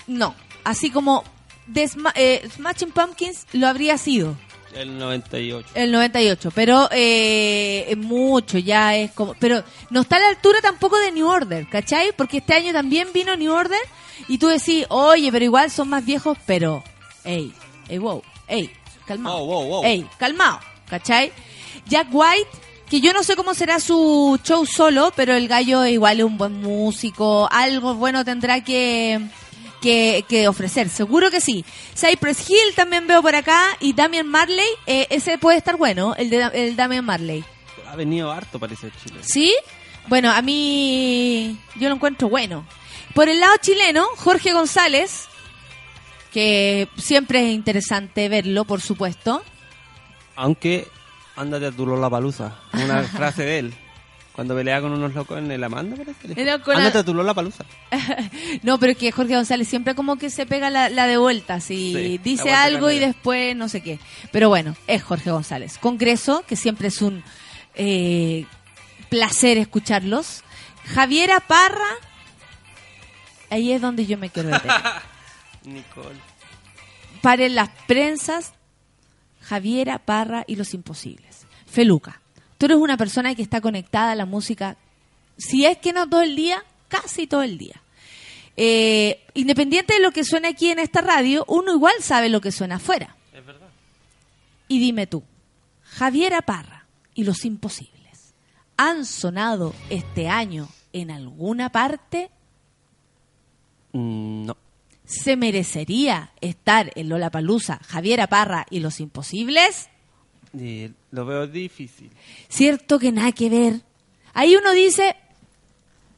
no. Así como de eh, Smashing Pumpkins lo habría sido. El 98. El 98, pero eh, mucho, ya es como... Pero no está a la altura tampoco de New Order, ¿cachai? Porque este año también vino New Order y tú decís, oye, pero igual son más viejos, pero... Ey, ey, wow, ey, calmado. Wow, wow. Ey, calmado, ¿cachai? Jack White, que yo no sé cómo será su show solo, pero el gallo igual es un buen músico, algo bueno tendrá que, que, que ofrecer, seguro que sí. Cypress Hill también veo por acá y Damian Marley, eh, ese puede estar bueno, el de el Damian Marley. Ha venido harto, parece, Chile. ¿Sí? Bueno, a mí yo lo encuentro bueno. Por el lado chileno, Jorge González, que siempre es interesante verlo, por supuesto. Aunque, ándate a tu la palusa. Una frase de él. Cuando pelea con unos locos en el Amanda, parece. que- Era con Ándate a tu la palusa. No, pero es que Jorge González siempre como que se pega la, la de vuelta, si Sí, dice algo y después no sé qué. Pero bueno, es Jorge González. Congreso, que siempre es un eh, placer escucharlos. Javiera Parra, ahí es donde yo me quiero detener. Nicole. Paren las prensas, Javiera Parra y los imposibles. Feluca, tú eres una persona que está conectada a la música, si es que no todo el día, casi todo el día. Eh, independiente de lo que suene aquí en esta radio, uno igual sabe lo que suena afuera. Es verdad. Y dime tú, Javiera Parra y los imposibles, ¿han sonado este año en alguna parte? Mm, no. ¿Se merecería estar en Lollapalooza Javiera Parra y los imposibles? Lo veo difícil. Cierto que nada que ver. Ahí uno dice,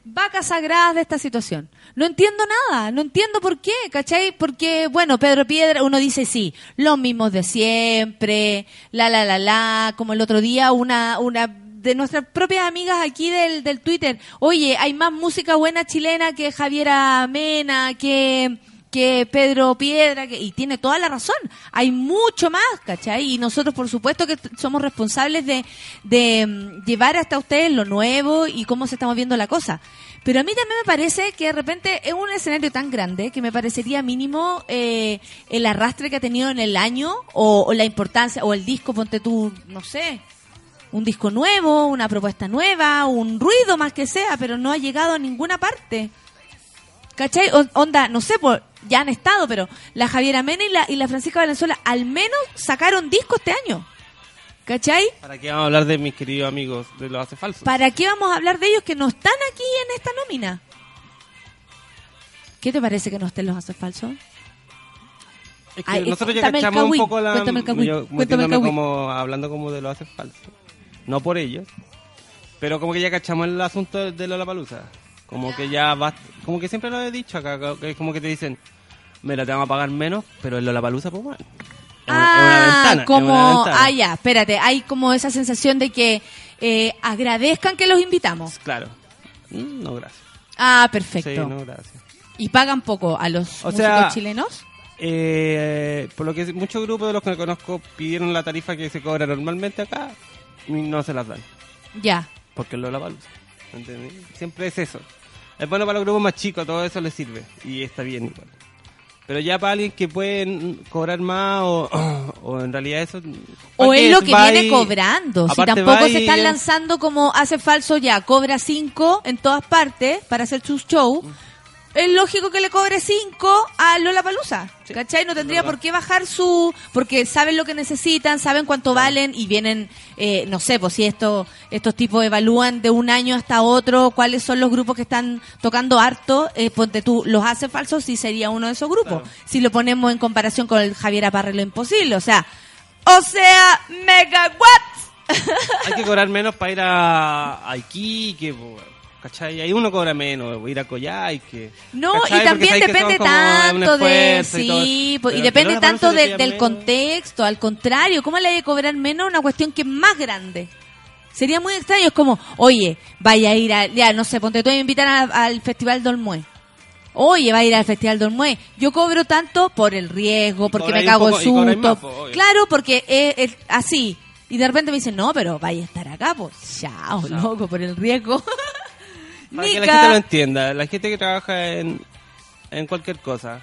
vacas sagradas de esta situación. No entiendo nada, no entiendo por qué, ¿cachai? Porque, bueno, Pedro Piedra, uno dice sí, los mismos de siempre, la, la, la, la, como el otro día una, una de nuestras propias amigas aquí del, del Twitter, oye, hay más música buena chilena que Javiera Mena, que que Pedro Piedra, que, y tiene toda la razón. Hay mucho más, ¿cachai? Y nosotros, por supuesto, que somos responsables de, de mm, llevar hasta ustedes lo nuevo y cómo se está moviendo la cosa. Pero a mí también me parece que de repente es un escenario tan grande que me parecería mínimo eh, el arrastre que ha tenido en el año o, o la importancia, o el disco, ponte tú, no sé, un disco nuevo, una propuesta nueva, un ruido más que sea, pero no ha llegado a ninguna parte. ¿Cachai? Onda, no sé, por, ya han estado, pero la Javiera Mena y la, y la Francisca Valenzuela al menos sacaron disco este año. ¿Cachai? ¿Para qué vamos a hablar de mis queridos amigos de los hace falsos? ¿Para qué vamos a hablar de ellos que no están aquí en esta nómina? ¿Qué te parece que no estén los haces falsos? Es que Ay, nosotros ya cachamos un poco la... cuéntame el yo cuéntame el metiéndome cagüín. como hablando como de los hace falsos. No por ellos. Pero como que ya cachamos el asunto de la palusa. Como que ya va... Como que siempre lo he dicho acá. que Es como que te dicen... Mira, te vamos a pagar menos, pero en la palusa pues bueno. Ah, ventana, como, ah, ya, espérate, hay como esa sensación de que eh, agradezcan que los invitamos. Claro. Mm, No, gracias. Ah, perfecto. Sí, no, gracias. ¿Y pagan poco a los O sea, chilenos? Eh, por lo que muchos grupos de los que conozco pidieron la tarifa que se cobra normalmente acá y no se las dan. Ya. Porque lo la ¿Entendés? Siempre es eso. Es bueno para los grupos más chicos, todo eso les sirve. Y está bien igual. Pero ya para alguien que puede cobrar más o, o en realidad eso... O ¿para es lo que viene cobrando. Si tampoco se están lanzando como hace falso ya, cobra 5 en todas partes para hacer sus show. Es lógico que le cobre 5 a Lola Palusa. Sí, ¿Cachai? No tendría por qué bajar su. Porque saben lo que necesitan, saben cuánto valen y vienen. eh, no sé, pues si esto, estos tipos evalúan de un año hasta otro cuáles son los grupos que están tocando harto. Eh, ponte tú, los hace falsos, sí sería uno de esos grupos. Claro. Si lo ponemos en comparación con el Javier Aparre, lo imposible. O sea, o sea, megawatts. Hay que cobrar menos para ir a, a Iquique, ¿cachai? Ahí uno cobra menos, ir a. No, ¿cachai? y también que depende son como un tanto de... y. Sí, y depende tanto de- del contexto. Al contrario, ¿cómo le hay que cobrar menos una cuestión que es más grande? Sería muy extraño. Es como, oye, vaya a ir a... Ya, no sé, ponte tú me invitan a- al Festival Dolmue. Oye, va a ir al Festival Dolmue. Yo cobro tanto por el riesgo, Y porque me cago el poco- y cobráis susto. más, claro, porque es, es así. Y de repente me dicen, no, pero vaya a estar acá, pues. Chao, loco, por el riesgo. Para que la gente lo entienda, la gente que trabaja en, en cualquier cosa,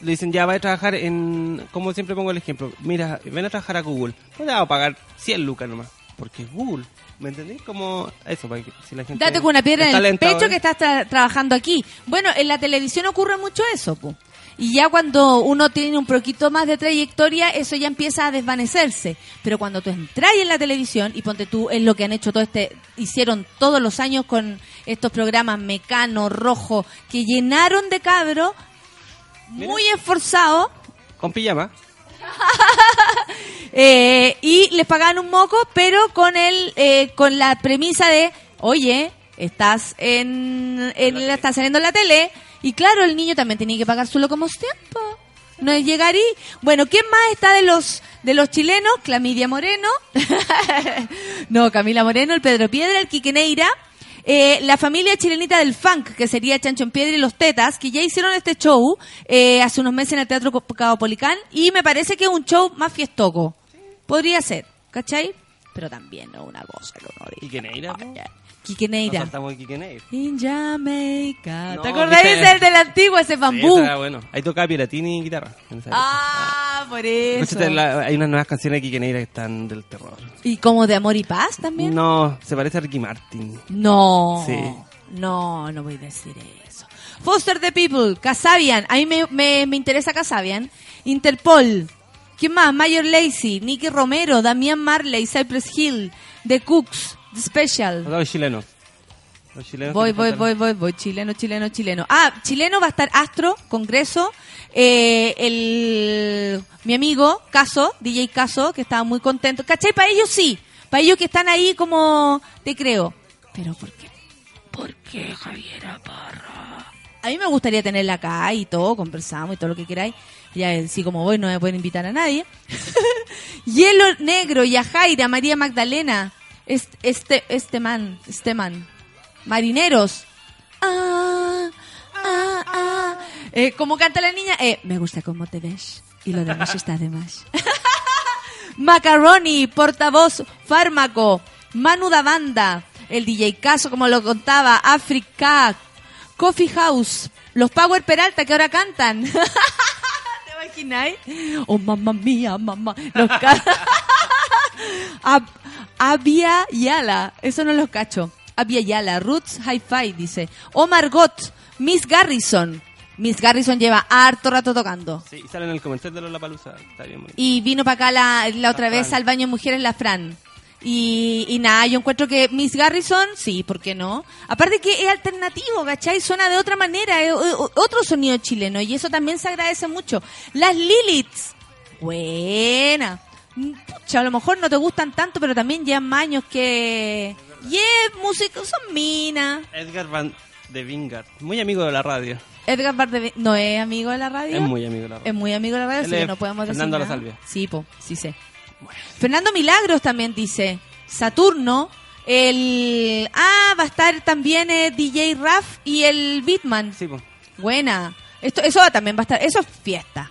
le dicen, ya, va a trabajar en, como siempre pongo el ejemplo, mira, ven a trabajar a Google, te va a pagar 100 lucas nomás, porque es Google, ¿me entendés? Como eso, para que si la gente... Date con una piedra en el pecho ¿eh? que estás tra- trabajando aquí. Bueno, en la televisión ocurre mucho eso, pu. Y ya cuando uno tiene un poquito más de trayectoria, eso ya empieza a desvanecerse. Pero cuando tú entras en la televisión, y ponte tú, es lo que han hecho todo este, hicieron todos los años con estos programas Mecano, Rojo, que llenaron de cabros, muy esforzados, Con pijama. eh, y les pagaban un moco, pero con el eh, con la premisa de, oye, estás en, en estás saliendo en la tele y claro, el niño también tenía que pagar su locomoción. po. No es llegar y bueno, ¿quién más está de los de los chilenos? Clamidia Moreno, no, Camila Moreno, el Pedro Piedra, el Quique Neira, eh, la familia chilenita del funk, que sería Chancho en Piedra y los Tetas, que ya hicieron este show eh, hace unos meses en el Teatro Caupolicán y me parece que es un show más fiestoco. Podría ser, ¿cachai? Pero también no una cosa. que uno Quique Neira. Quique Nos saltamos de Quique Neira. In Jamaica. No, ¿Te acordás viste- de ese del antiguo, ese Sí, bambú? ese era bueno. Ahí tocaba Piratini y guitarra. época. ah, por eso. Escúchate, la- hay unas nuevas canciones de Quique Neira que están del terror. ¿Y como de amor y paz también? No, se parece a Ricky Martin. No. Sí. No, no voy a decir eso. Foster the People, Casabian. A mí me, me, me interesa Casabian. Interpol. ¿Quién más? Mayor Lazy, Nicky Romero, Damián Marley, Cypress Hill, The Cooks, Special. Los chilenos. Los chilenos Voy, voy, voy, voy, voy. Chileno, chileno, chileno. Ah, chileno va a estar Astro, Congreso. Eh, el, mi amigo, Caso, DJ Caso, que estaba muy contento. ¿Cachai? Para ellos sí. Para ellos que están ahí como, te creo. Pero ¿por qué? ¿Por qué Javiera Parra? A mí me gustaría tenerla acá y todo, conversamos y todo lo que queráis. Ya, sí, como voy, no me pueden invitar a nadie. Hielo Negro, Yajaira, María Magdalena, este, este, este man, este man. Marineros. Ah, ah, ah. Eh, ¿Cómo canta la niña? Eh, me gusta cómo te ves. Y lo demás está de más. Macaroni, portavoz, fármaco, Manu da Banda, el DJ Caso, como lo contaba, Africa, Coffee House, los Power Peralta que ahora cantan. ¿Te imagináis? Oh, mamá mía, mamá. Los Ab- Abia Yala, eso no los cacho. Abia Yala, Roots Hi-Fi, dice. Oh Margot, Miss Garrison. Miss Garrison lleva harto rato tocando. Sí, y sale en el comercial de Lola Palusa. Está bien bonito. Y vino para acá la, la otra La vez Fran. al baño mujeres la Fran. Y, y nada, yo encuentro que Miss Garrison, sí, ¿por qué no? Aparte que es alternativo, ¿cachai? Suena de otra manera, es o- otro sonido chileno y eso también se agradece mucho. Las Liliths, buena. Mm, Pucha, a lo mejor no te gustan tanto, pero también llevan más años que... Y es música, son minas. Edgar Van de Vingard, muy amigo de la radio. Edgar Bardem no es amigo de la radio. Es muy amigo de la radio. Es muy amigo de la radio, así que no podemos decir Fernando nada. La Salvia. Sí, po, sí sé. Fernando Milagros también dice. Saturno. El... Ah, va a estar también eh, DJ Raf y el Beatman. Sí, pues. Buena. Esto, eso también va a estar. Eso es fiesta.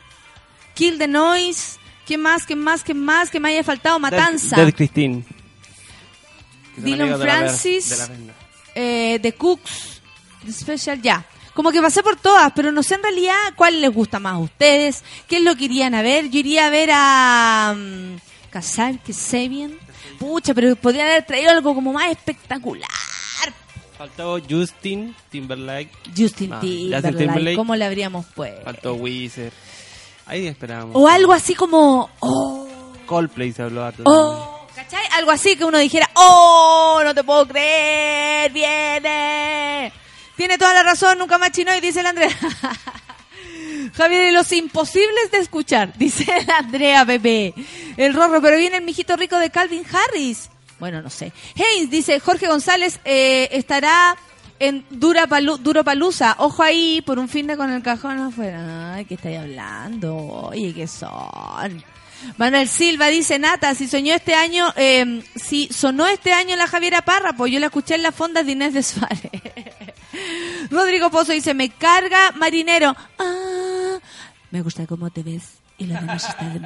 Kill the Noise. ¿Qué más? ¿Qué más? ¿Qué más? ¿Qué me haya faltado? Matanza. Dead Christine. Que Dylan amigos de la Francis. de la reina. eh, The Cooks. The Special, ya. Como que pasé por todas, pero no sé en realidad cuál les gusta más a ustedes. ¿Qué es lo que irían a ver? Yo iría a ver a. Um, Casar, que sé bien. Pucha, pero podrían haber traído algo como más espectacular. Faltó Justin Timberlake. Justin Ah, Timberlake. ¿cómo le habríamos puesto? Faltó Weezer. Ahí esperamos. O algo así como. Oh, Coldplay se habló harto. oh, ¿cachai? Algo así que uno dijera, oh, no te puedo creer, viene. Tiene toda la razón, nunca más chino, y dice el Andrea. Javier, y los imposibles de escuchar, dice la Andrea Pepe. El rorro, pero viene el mijito rico de Calvin Harris. Bueno, no sé. Haynes dice, Jorge González eh, estará en Dura Palu- Duro Palusa. Ojo ahí, por un fin de con el cajón afuera. Ay, ¿qué estáis hablando? Oye, ¿qué son? Manuel Silva dice, Nata, si soñó este año, eh, si sonó este año la Javiera Parra, pues yo la escuché en las fondas de Inés de Suárez. Rodrigo Pozo dice, me carga marinero. Ah, me gusta cómo te ves. Y lo demás está de.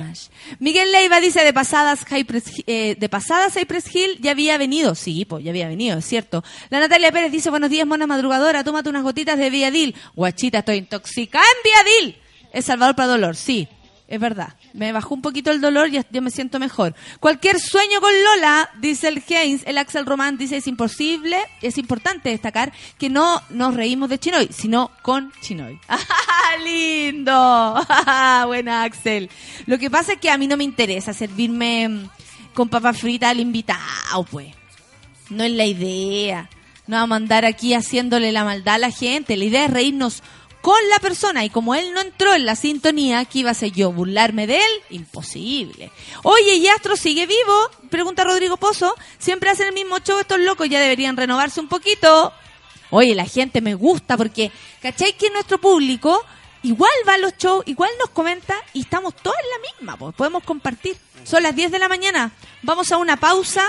Miguel Leiva dice, de pasadas, Cypress, eh, de pasadas Cypress Hill ya había venido. Sí, pues ya había venido, es cierto. La Natalia Pérez dice, buenos días, mona madrugadora, tómate unas gotitas de Viadil. Guachita, estoy intoxicada en Viadil. Es Salvador para dolor, sí. Es verdad. Me bajó un poquito el dolor y ya me siento mejor. Cualquier sueño con Lola, dice el Haynes, el Axel Román dice, es imposible, es importante destacar que no nos reímos de Chinoy, sino con Chinoy. ¡Ah, lindo! Buena, Axel. Lo que pasa es que a mí no me interesa servirme mm, con papa frita al invitado, pues. No es la idea. No vamos a andar aquí haciéndole la maldad a la gente. La idea es reírnos con la persona. Y como él no entró en la sintonía, ¿qué iba a ser yo? ¿Burlarme de él? Imposible. Oye, ¿y Astro sigue vivo? Pregunta Rodrigo Pozo. Siempre hacen el mismo show estos locos. Ya deberían renovarse un poquito. Oye, la gente me gusta porque, ¿cachai? Que nuestro público igual va a los shows, igual nos comenta y estamos todos en la misma. Pues podemos compartir. Son las 10 de la mañana. Vamos a una pausa.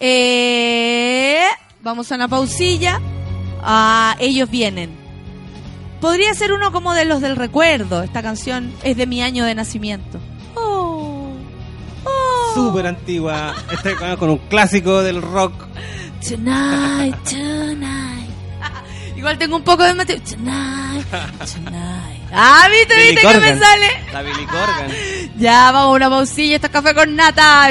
Eh, vamos a una pausilla. Ah, ellos vienen. Podría ser uno como de los del recuerdo. Esta canción es de mi año de nacimiento. Oh, oh. Súper antigua. Este con un clásico del rock. Tonight, tonight. Igual tengo un poco de mate. Tonight, tonight. Ah, viste, viste que me sale. La Billy Corgan. Ya, vamos a una pausilla. Esto es café con nata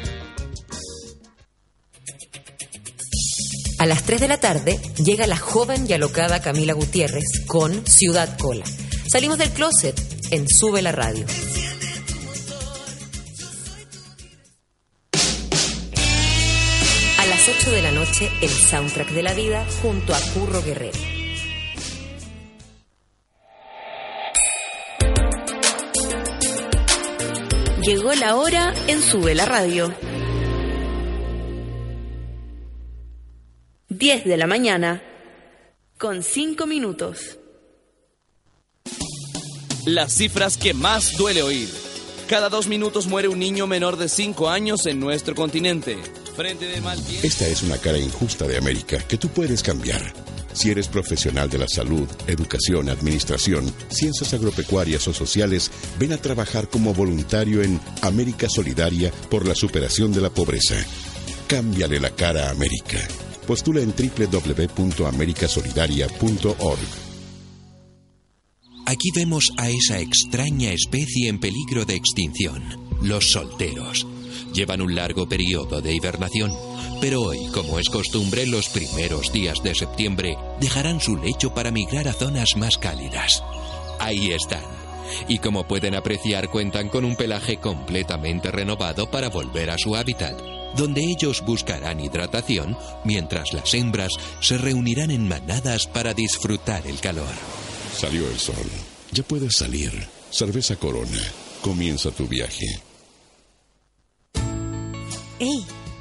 A las 3 de la tarde llega la joven y alocada Camila Gutiérrez con Ciudad Cola. Salimos del closet en Sube la Radio. A las 8 de la noche, el soundtrack de la vida junto a Curro Guerrero. Llegó la hora en Sube la Radio. 10 de la mañana con 5 minutos. Las cifras que más duele oír. Cada dos minutos muere un niño menor de 5 años en nuestro continente. Frente de mal tiempo. Esta es una cara injusta de América que tú puedes cambiar. Si eres profesional de la salud, educación, administración, ciencias agropecuarias o sociales, ven a trabajar como voluntario en América Solidaria por la superación de la pobreza. Cámbiale la cara a América. Postula en www.americasolidaria.org. Aquí vemos a esa extraña especie en peligro de extinción, los solteros. Llevan un largo periodo de hibernación, pero hoy, como es costumbre, los primeros días de septiembre dejarán su lecho para migrar a zonas más cálidas. Ahí están. Y como pueden apreciar, cuentan con un pelaje completamente renovado para volver a su hábitat, donde ellos buscarán hidratación mientras las hembras se reunirán en manadas para disfrutar el calor. Salió el sol. Ya puedes salir. Cerveza Corona. Comienza tu viaje. Ey,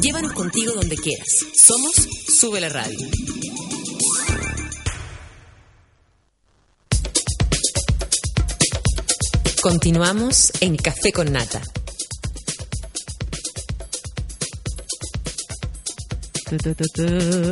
Llévanos contigo donde quieras. Somos Sube la Radio. Continuamos en Café con Nata.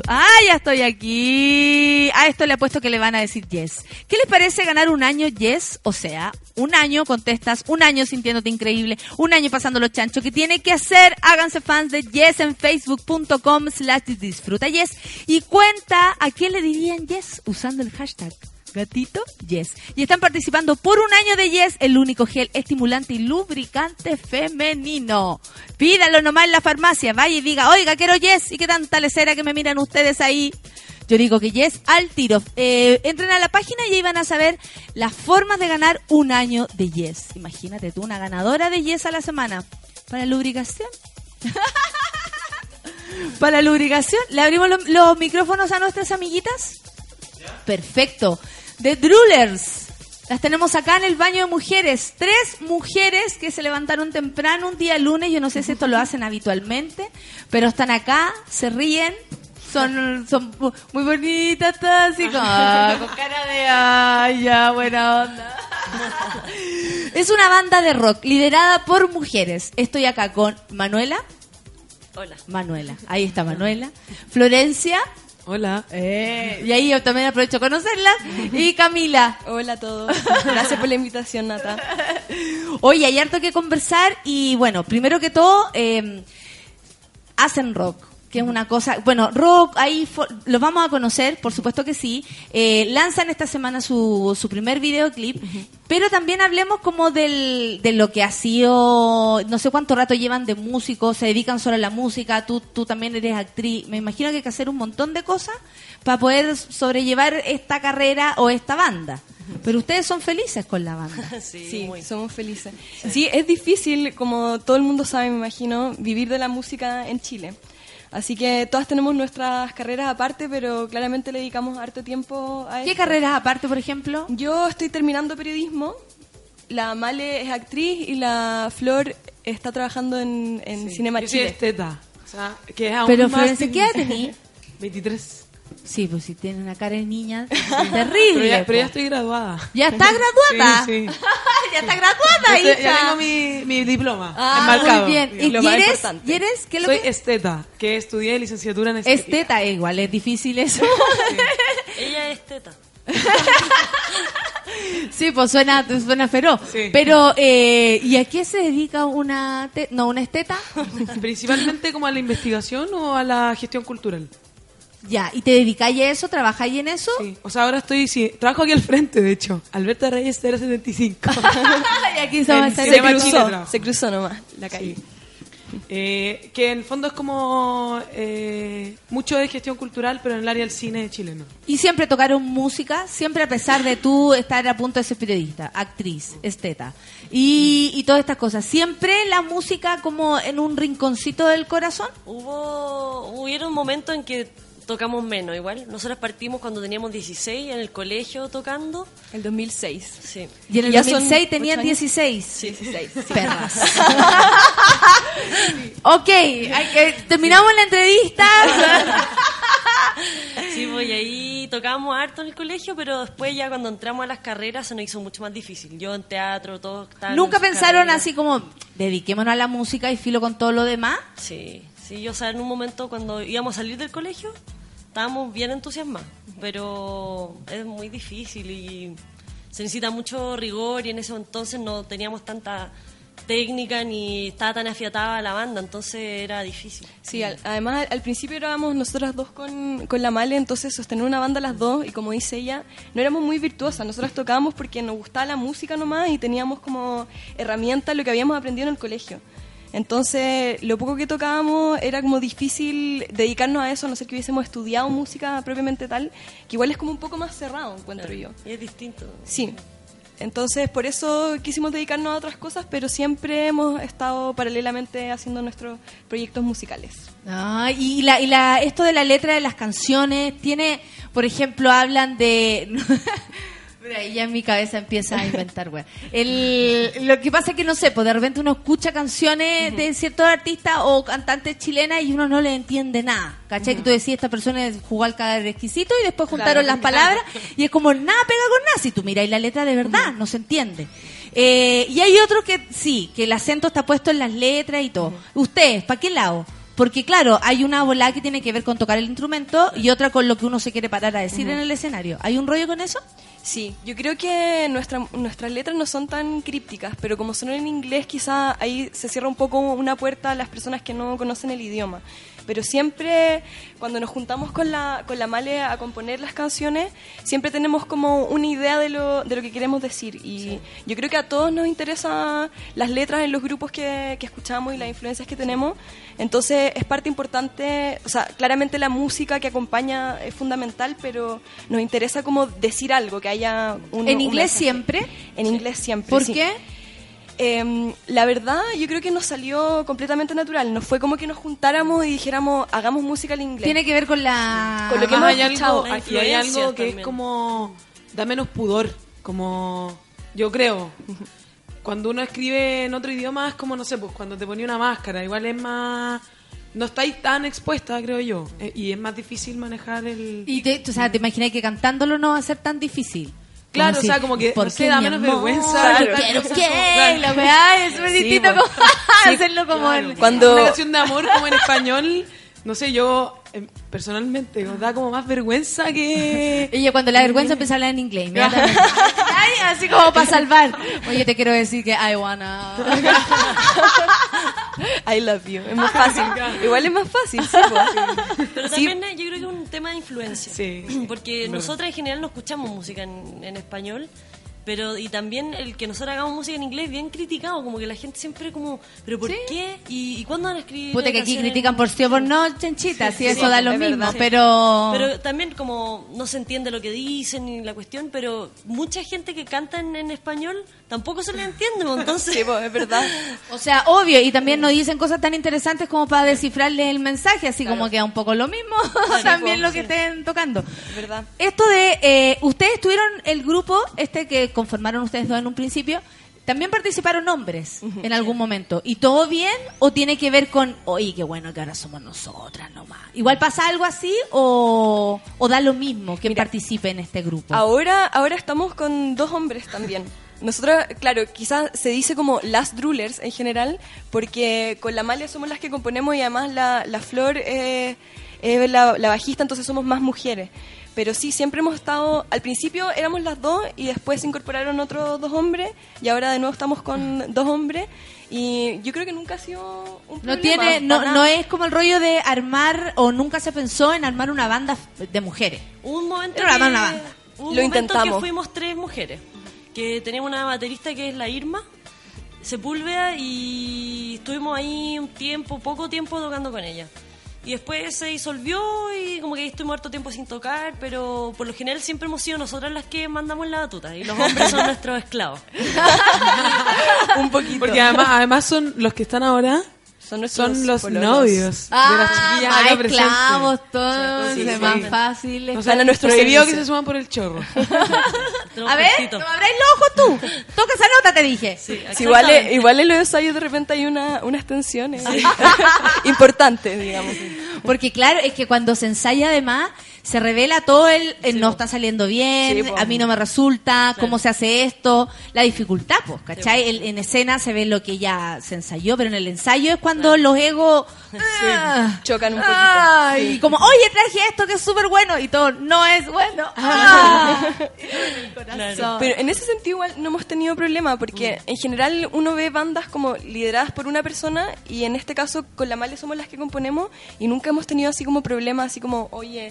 ¡Ah, ya estoy aquí! A esto le apuesto que le van a decir yes. ¿Qué les parece ganar un año yes? O sea, un año contestas, un año sintiéndote increíble, un año pasando los chanchos. ¿Qué tiene que hacer? Háganse fans de yes en facebook.com slash disfruta yes y cuenta a quién le dirían yes usando el hashtag gatito yes. Y están participando por un año de yes, el único gel estimulante y lubricante femenino. Pídalo nomás en la farmacia, vaya y diga, oiga, quiero yes. ¿Y qué tanta lecera que me miran ustedes ahí? Yo digo que yes al tiro. Eh, entren a la página y ahí van a saber las formas de ganar un año de yes. Imagínate tú, una ganadora de yes a la semana. Para lubricación. Para lubricación. ¿Le abrimos lo- los micrófonos a nuestras amiguitas? Perfecto. The Droolers. Las tenemos acá en el baño de mujeres. Tres mujeres que se levantaron temprano un día lunes. Yo no sé si esto lo hacen habitualmente, pero están acá, se ríen. Son, son mu- muy bonitas todas, así con, ah, con cara de ay, ya, buena onda. Es una banda de rock liderada por mujeres. Estoy acá con Manuela. Hola. Manuela. Ahí está Manuela. Florencia. Hola. Eh, y ahí yo también aprovecho a conocerla. Y Camila. Hola a todos. Gracias por la invitación, Nata. Oye, hay harto que conversar y bueno, primero que todo, eh, hacen rock. Que es una cosa, bueno, rock, ahí los vamos a conocer, por supuesto que sí. Eh, lanzan esta semana su, su primer videoclip, pero también hablemos como del, de lo que ha sido, no sé cuánto rato llevan de músicos, se dedican solo a la música, tú, tú también eres actriz, me imagino que hay que hacer un montón de cosas para poder sobrellevar esta carrera o esta banda. Pero ustedes son felices con la banda. Sí, somos felices. Sí, es difícil, como todo el mundo sabe, me imagino, vivir de la música en Chile. Así que todas tenemos nuestras carreras aparte, pero claramente le dedicamos harto tiempo a ¿Qué esto. carreras aparte, por ejemplo? Yo estoy terminando periodismo, la Male es actriz y la Flor está trabajando en, en Cinema Yo soy Chile. esteta. O sea, que es aún Pero más Florencia, ¿qué edad difícil. tenía? 23. Sí, pues si tiene una cara de niña Pero terrible. ya, pero ya po. estoy graduada. ¿Ya está graduada? Sí, sí. ya está graduada, Ya, hija. ya tengo mi, mi diploma Ah, enmarcado. muy bien. ¿Y, Lo y más eres, importante. ¿Y eres? ¿Qué es lo Soy que esteta, que estudié licenciatura en estética. Esteta, igual es difícil eso. Ella es teta. sí, pues suena, suena feroz. Sí. Pero, eh, ¿y a qué se dedica una, te- no, una esteta? Principalmente como a la investigación o a la gestión cultural. Ya, ¿y te dedicáis a eso? ¿Trabajáis en eso? Sí. O sea, ahora estoy, sí, trabajo aquí al frente, de hecho. Alberto Reyes 075. y aquí se hacer Se Chile cruzó, se cruzó nomás la calle. Sí. Eh, que en el fondo es como eh, mucho de gestión cultural, pero en el área del cine chileno. Y siempre tocaron música, siempre a pesar de tú estar a punto de ser periodista, actriz, esteta. Y, y todas estas cosas. Siempre la música como en un rinconcito del corazón. Hubo, hubieron momentos en que tocamos menos, igual. Nosotros partimos cuando teníamos 16 en el colegio tocando. El 2006. Sí. Y en el Ya son 2006 tenían ocho años. 16. Sí, 16. Perras. ok, hay que, terminamos la entrevista. Sí, pues y ahí tocábamos harto en el colegio, pero después ya cuando entramos a las carreras se nos hizo mucho más difícil. Yo en teatro, todo. estaban en Nunca pensaron carreras. así como, dediquémonos a la música y filo con todo lo demás. Sí, sí, yo o sea, en un momento cuando íbamos a salir del colegio estábamos bien entusiasmados, pero es muy difícil y se necesita mucho rigor y en ese entonces no teníamos tanta técnica ni estaba tan afiatada la banda, entonces era difícil. Sí, además al, al principio éramos nosotras dos con, con la Male, entonces sostener una banda las dos y como dice ella, no éramos muy virtuosas, nosotras tocábamos porque nos gustaba la música nomás y teníamos como herramienta lo que habíamos aprendido en el colegio. Entonces, lo poco que tocábamos era como difícil dedicarnos a eso, a no ser que hubiésemos estudiado música propiamente tal, que igual es como un poco más cerrado, encuentro yo. Y es distinto. Sí. Entonces, por eso quisimos dedicarnos a otras cosas, pero siempre hemos estado paralelamente haciendo nuestros proyectos musicales. Ah, y la, y la, esto de la letra de las canciones, tiene, por ejemplo, hablan de... Mira, ahí ya en mi cabeza empieza a inventar, güey. El, lo que pasa es que no sé, pues de repente uno escucha canciones de ciertos artistas o cantantes chilenas y uno no le entiende nada. ¿Cachai? Que tú decías, esta persona jugó al cadáver exquisito y después juntaron Claro. las palabras y es como nada pega con nada. Si tú miráis la letra de verdad, no se entiende. Eh, y hay otros que sí, que el acento está puesto en las letras y todo. ¿Ustedes, para qué lado? Porque claro, hay una bola que tiene que ver con tocar el instrumento y otra con lo que uno se quiere parar a decir en el escenario. ¿Hay un rollo con eso? Sí, yo creo que nuestra, nuestras letras no son tan crípticas, pero como son en inglés, quizá ahí se cierra un poco una puerta a las personas que no conocen el idioma. Pero siempre, cuando nos juntamos con la, con la Male a componer las canciones, siempre tenemos como una idea de lo, de lo que queremos decir. Y yo creo que a todos nos interesan las letras en los grupos que, que escuchamos y las influencias que tenemos. Entonces es parte importante, o sea, claramente la música que acompaña es fundamental, pero nos interesa como decir algo, que haya un... ¿En inglés mensaje. siempre? En inglés siempre. ¿Por sí. qué? Em, la verdad, yo creo que nos salió completamente natural. No fue como que nos juntáramos y dijéramos, hagamos música en inglés. Tiene que ver con la... Con lo que Además, hemos hay escuchado. algo, y hay algo que es como da menos pudor, como yo creo. Cuando uno escribe en otro idioma es como no sé, pues cuando te ponía una máscara, igual es más no estáis tan expuesta, creo yo, eh, y es más difícil manejar el Y te, o sea, te imaginas que cantándolo no va a ser tan difícil. Claro, Como o sea, como que, ¿por qué, da menos amor? vergüenza. Claro. Quiero que, como- la weá, es súper Sí, distinto como hacerlo como claro. en- Cuando- Una canción de amor como en español, no sé, yo eh, personalmente nos da como más vergüenza que... Ella cuando la vergüenza empieza a hablar en inglés. Ay, así como para salvar. Oye, te quiero decir que I wanna. I love you. Es más fácil. Igual es más fácil, sí. Pero Sí. también yo creo que es un tema de influencia. Porque verdad. nosotras en general no escuchamos música en, en español. Pero, y también el que nosotros hagamos música en inglés bien criticado, como que la gente siempre como, ¿pero por qué? ¿Y, y cuándo van a escribir? Puta que aquí critican por sí o por no, chenchita, sí, Sí, eso sí, da lo es mismo, verdad. pero... Pero también como no se entiende lo que dicen ni la cuestión, pero mucha gente que canta en, en español tampoco se le entiende, pues, entonces... Sí, pues, es verdad. O sea, obvio, y también nos dicen cosas tan interesantes como para descifrarles el mensaje, así como que es un poco lo mismo también lo que estén tocando. ¿Verdad? Esto de, eh, ustedes tuvieron el grupo, este que conformaron ustedes dos en un principio, también participaron hombres en algún momento. ¿Y todo bien o tiene que ver con, oye, qué bueno que ahora somos nosotras nomás? ¿Igual pasa algo así o, o da lo mismo que participe en este grupo? Ahora, ahora estamos con dos hombres también. Nosotros, claro, quizás se dice como las drulers en general, porque con la Malia somos las que componemos y además la, la Flor eh, es la, la bajista, entonces somos más mujeres. Pero sí, siempre hemos estado, al principio éramos las dos y después se incorporaron otros dos hombres y ahora de nuevo estamos con dos hombres y yo creo que nunca ha sido un No problema, tiene, no, para no es como el rollo de armar o nunca se pensó en armar una banda de mujeres. Un momento Era que, una banda. un Lo momento intentamos. que fuimos tres mujeres. Que teníamos una baterista que es la Irma, Sepúlveda, y estuvimos ahí un tiempo, poco tiempo tocando con ella. Y después se disolvió y como que ahí estuvimos harto tiempo sin tocar, pero por lo general siempre hemos sido nosotras las que mandamos la batuta y los hombres son nuestros esclavos. un poquito. Porque además, además son los que están ahora. Son, nuestros los pololos. novios de las chiquillas Ah, todos, Sí, sí, es sí. más fácil. O sea, a nuestro prohibido que se suman por el chorro. A ver, no me abráis los ojos tú. Toca esa nota, te dije. Sí, igual, es- igual en los ensayos de repente hay una, unas tensiones importantes, digamos. Porque claro, es que cuando se ensaya además, se revela todo el, el no está saliendo bien, Sí, a mí no me resulta, cómo se hace esto, la dificultad, pues, ¿cachai? El- en escena se ve lo que ya se ensayó, pero en el ensayo es cuando los egos ah, chocan un poquito. y como, oye, traje esto que es súper bueno, y todo, no es bueno. Ah. Pero en ese sentido igual no hemos tenido problema porque en general uno ve bandas como lideradas por una persona y en este caso con la Male somos las que componemos y nunca hemos tenido así como problemas así como, oye,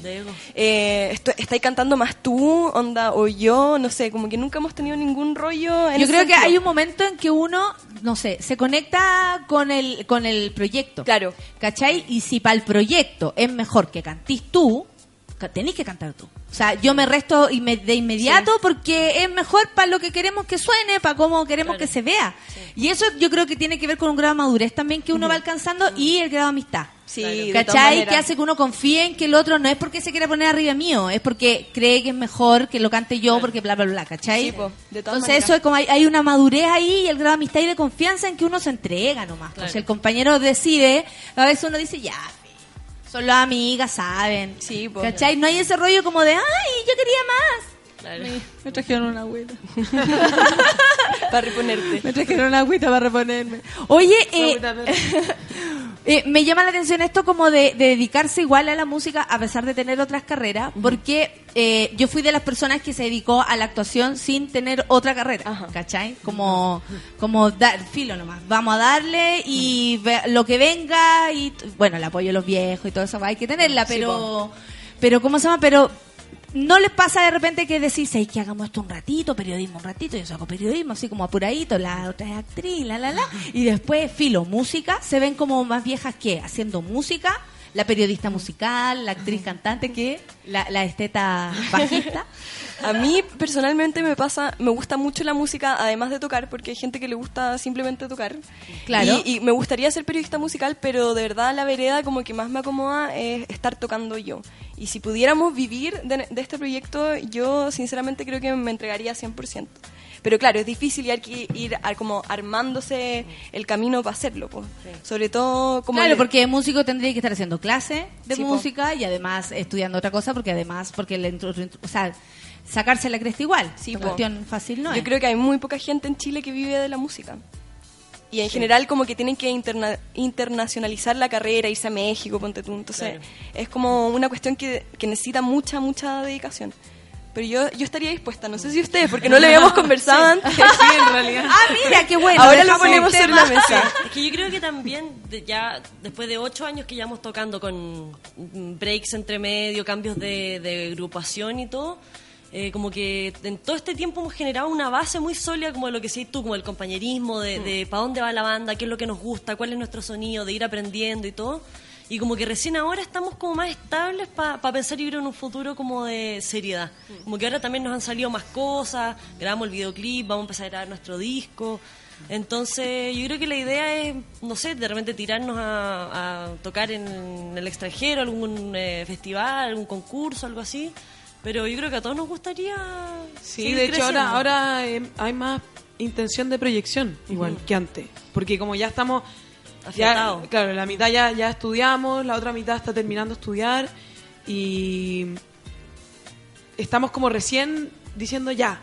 eh, esto, estáis cantando más tú, onda, o yo, no sé, como que nunca hemos tenido ningún rollo. En Yo creo que hay un momento en que uno, no sé, se conecta con el, con el proyecto. Claro. ¿Cachai? Y si para el proyecto es mejor que cantís tú, tenés que cantar tú. O sea, yo me resto inme- de inmediato porque es mejor para lo que queremos que suene, para cómo queremos que se vea. Y eso yo creo que tiene que ver con un grado de madurez también que uno va alcanzando y el grado de amistad. Sí, ¿Cachai? Que hace que uno confíe en que el otro no es porque se quiera poner arriba mío, es porque cree que es mejor que lo cante yo porque bla, bla, bla, ¿cachai? Sí, po, de todas Entonces maneras. eso es como hay, hay una madurez ahí y el grado de amistad y de confianza en que uno se entrega nomás. Pues si el compañero decide, a veces uno dice, ya, son las amigas, saben. Sí, po. ¿Cachai? No hay ese rollo como de, ay, yo quería más. Claro. Me, me trajeron una agüita. Para reponerte. Me trajeron una agüita para reponerme. Oye, eh, eh, me llama la atención esto como de, de dedicarse igual a la música a pesar de tener otras carreras, porque eh, yo fui de las personas que se dedicó a la actuación sin tener otra carrera, ¿cachai? Como, como dar filo nomás, vamos a darle y ve- lo que venga y bueno, el apoyo de los viejos y todo eso hay que tenerla, Sí, pero, pero ¿cómo se llama? Pero ¿No les pasa de repente que decís, "Ey, que hagamos esto un ratito, periodismo un ratito? Yo saco periodismo así como apuradito, la otra es actriz, la, la, la. Y después, filo, música, se ven como más viejas que haciendo música, la periodista musical, la actriz cantante que la, la esteta bajista. A mí personalmente me pasa, me gusta mucho la música, además de tocar, porque hay gente que le gusta simplemente tocar. Claro. Y, y me gustaría ser periodista musical, pero de verdad la vereda como que más me acomoda es estar tocando yo. Y si pudiéramos vivir de, de este proyecto, yo sinceramente creo que me entregaría 100%. Pero claro, es difícil y hay que ir a- como armándose el camino para hacerlo. pues. Sobre todo como... claro, porque músico tendría que estar haciendo clase de Sí, po. música y además estudiando otra cosa, porque además, porque intro- o sea, sacarse la cresta igual. Sí, po. cuestión fácil no Yo es. creo que hay muy poca gente en Chile que vive de la música. Y en general como que tienen que interna- internacionalizar la carrera, irse a México, ponte tú. Entonces es como una cuestión que, que necesita mucha, mucha dedicación. Pero yo, yo estaría dispuesta, no sé si ustedes, porque no lo habíamos conversado antes. Sí, en realidad. Ah, mira, qué bueno. Ahora lo ponemos sobre la mesa. Es que yo creo que también, de- ya después de ocho años que llevamos tocando con breaks entre medio, cambios de, de agrupación y todo, eh, como que en todo este tiempo hemos generado una base muy sólida, como de lo que decís tú, como el compañerismo, de, de para dónde va la banda, qué es lo que nos gusta, cuál es nuestro sonido, de ir aprendiendo y todo. Y como que recién ahora estamos como más estables para pensar y ver en un futuro como de seriedad. Como que ahora también nos han salido más cosas, grabamos el videoclip, vamos a empezar a grabar nuestro disco. Entonces, yo creo que la idea es, no sé, de repente tirarnos a, a tocar en el extranjero, algún eh, festival, algún concurso, algo así. Pero yo creo que a todos nos gustaría. Sí, seguir de hecho creciendo. ahora, ahora eh, hay más intención de proyección, igual que antes. Porque como ya estamos... Ya, claro, la mitad ya, ya estudiamos, la otra mitad está terminando de estudiar y estamos como recién diciendo ya,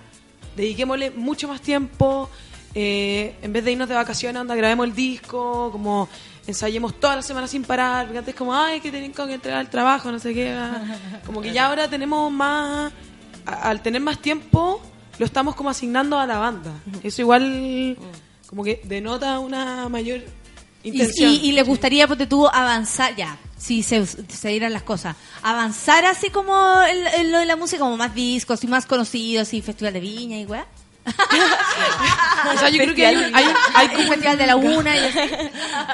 dediquémosle mucho más tiempo, eh, en vez de irnos de vacaciones, anda, grabemos el disco, como ensayemos toda la semana sin parar, porque antes como, ay, que tienen que entregar el trabajo, no sé qué, como que ya ahora tenemos más, al tener más tiempo, lo estamos como asignando a la banda. Eso igual como que denota una mayor Y, intención. y, y le gustaría, porque tú, avanzar, ya, si se, se dieran las cosas, avanzar así como en, en lo de la música, como más discos y más conocidos, y Festival de Viña y weá. O sea, yo creo que hay, un- hay, un- hay como El Festival de la Una y.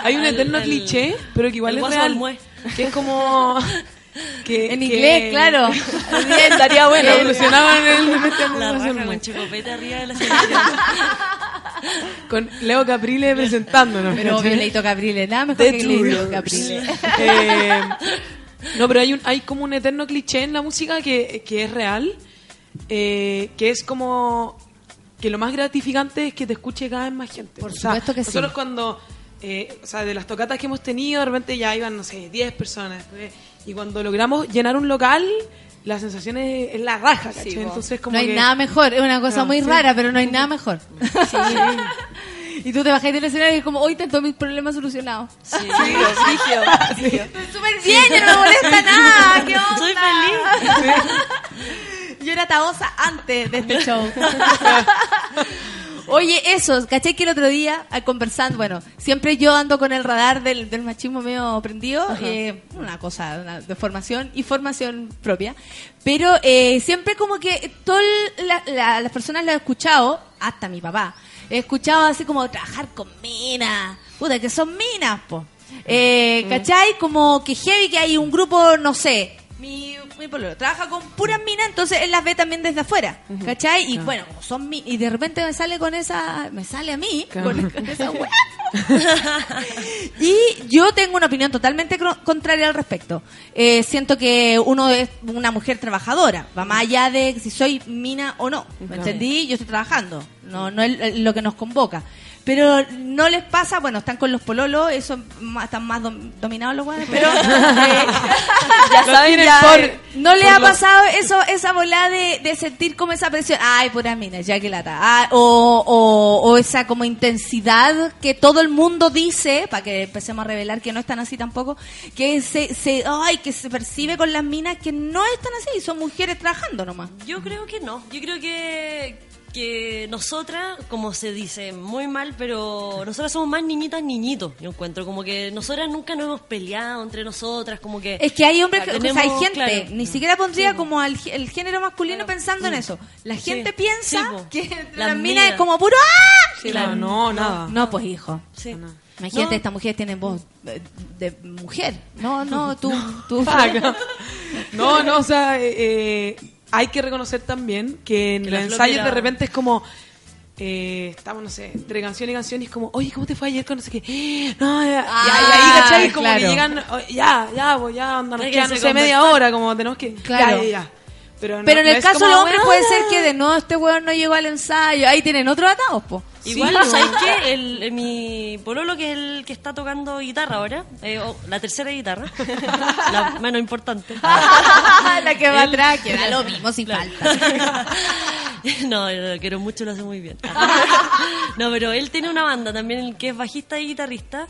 Hay un eterno cliché, pero que igual es real. Que es como... Que, En que- inglés, claro. Bien, estaría bueno. Evolucionaban en el Festival La del raja Mue. con chicopete arriba de la selección. Con Leo Caprile presentándonos. Pero obvio, Leito Caprile, nada mejor The que Leito. Caprile. Eh, no, pero hay, un, hay como un eterno cliché en la música que, que es real, eh, que es como que lo más gratificante es que te escuche cada vez más gente. Por O sea, supuesto que sí. Nosotros cuando, eh, o sea, de las tocatas que hemos tenido, de repente ya iban, no sé, 10 personas. pues, y cuando logramos llenar un local, la sensación es, es la raja, po. Entonces como no hay que- nada mejor, es una cosa No, muy sí. rara, pero no hay nada mejor. y tú te bajas del escenario y es como, hoy tengo mis problemas solucionados. Sí. Estoy súper bien, ya no me molesta nada, ¿qué onda? Soy feliz. Yo era taosa antes de este show. Oye, eso, caché que el otro día, ah, conversando, bueno, siempre yo ando con el radar del, del machismo medio prendido, eh, una cosa una- de formación y formación propia, pero eh, siempre como que todas las personas lo he escuchado, hasta mi papá, he escuchado así como trabajar con minas, puta, que son minas, po. Eh, ¿Cachai? Como que heavy que hay un grupo, no sé, mi, mi pololo trabaja con puras minas, entonces él las ve también desde afuera, ¿cachai? Y Claro. bueno, son mi, y de repente me sale con esa, me sale a mí, Claro. con, con esa weá. y yo tengo una opinión totalmente contraria al respecto. Eh, siento que uno es una mujer trabajadora, va más allá de si soy mina o no, ¿me Claro. entendí? Yo estoy trabajando, no, no es lo que nos convoca. Pero no les pasa, bueno, están con los pololos, eso más- están más dom- dominados los guanes, pero eh, Ya saben, ya. por- no le por ha los- pasado eso, esa volada de, de sentir como esa presión, ay, pura mina, ya que lata, Ah, o, o, o esa como intensidad que todo el mundo dice, para que empecemos a revelar que no están así tampoco, que se, se, ay, que se percibe con las minas que no están así, son mujeres trabajando nomás. Yo creo que no. Yo creo que, que nosotras, como se dice muy mal, pero nosotras somos más niñitas, niñitos. Yo encuentro como que nosotras nunca nos hemos peleado entre nosotras, como que. Es que hay hombres, que, o sea, Tenemos, hay gente, claro. ni siquiera pondría como al, el género masculino pensando en eso. La gente piensa Sí, que Las las minas es como puro ¡ah! Sí, no, no, nada. No, pues hijo. Sí. Imagínate, No. esta mujer tiene voz de, de mujer. No, no, tú, tú. No, no, o sea, eh, eh, hay que reconocer también que en Que los ensayos de repente es como. eh, estamos, no sé, entre canción y canción y es como, oye, ¿cómo te fue ayer con no sé qué? No, ya, Ah, ya, y ahí, ¿cachai? Como claro. que llegan, oh, ya, ya, pues ya, Déjense queda, no sé, media hora, como tenemos que. Claro. Ya, ya, ya. Pero, no- Pero en no el caso como, del hombre "Ah". puede ser que de no, este weón no llegó al ensayo. Ahí tienen otro atados, po. Igual, Sí, ¿sabes po. qué? El, eh, mi pololo, que es el que está tocando guitarra ahora, eh, la tercera guitarra, la menos importante. la que va atrás, que da lo mismo sin Claro. falta. No, no, lo quiero mucho, lo hace muy bien. No, pero él tiene una banda también, el que es bajista y guitarrista.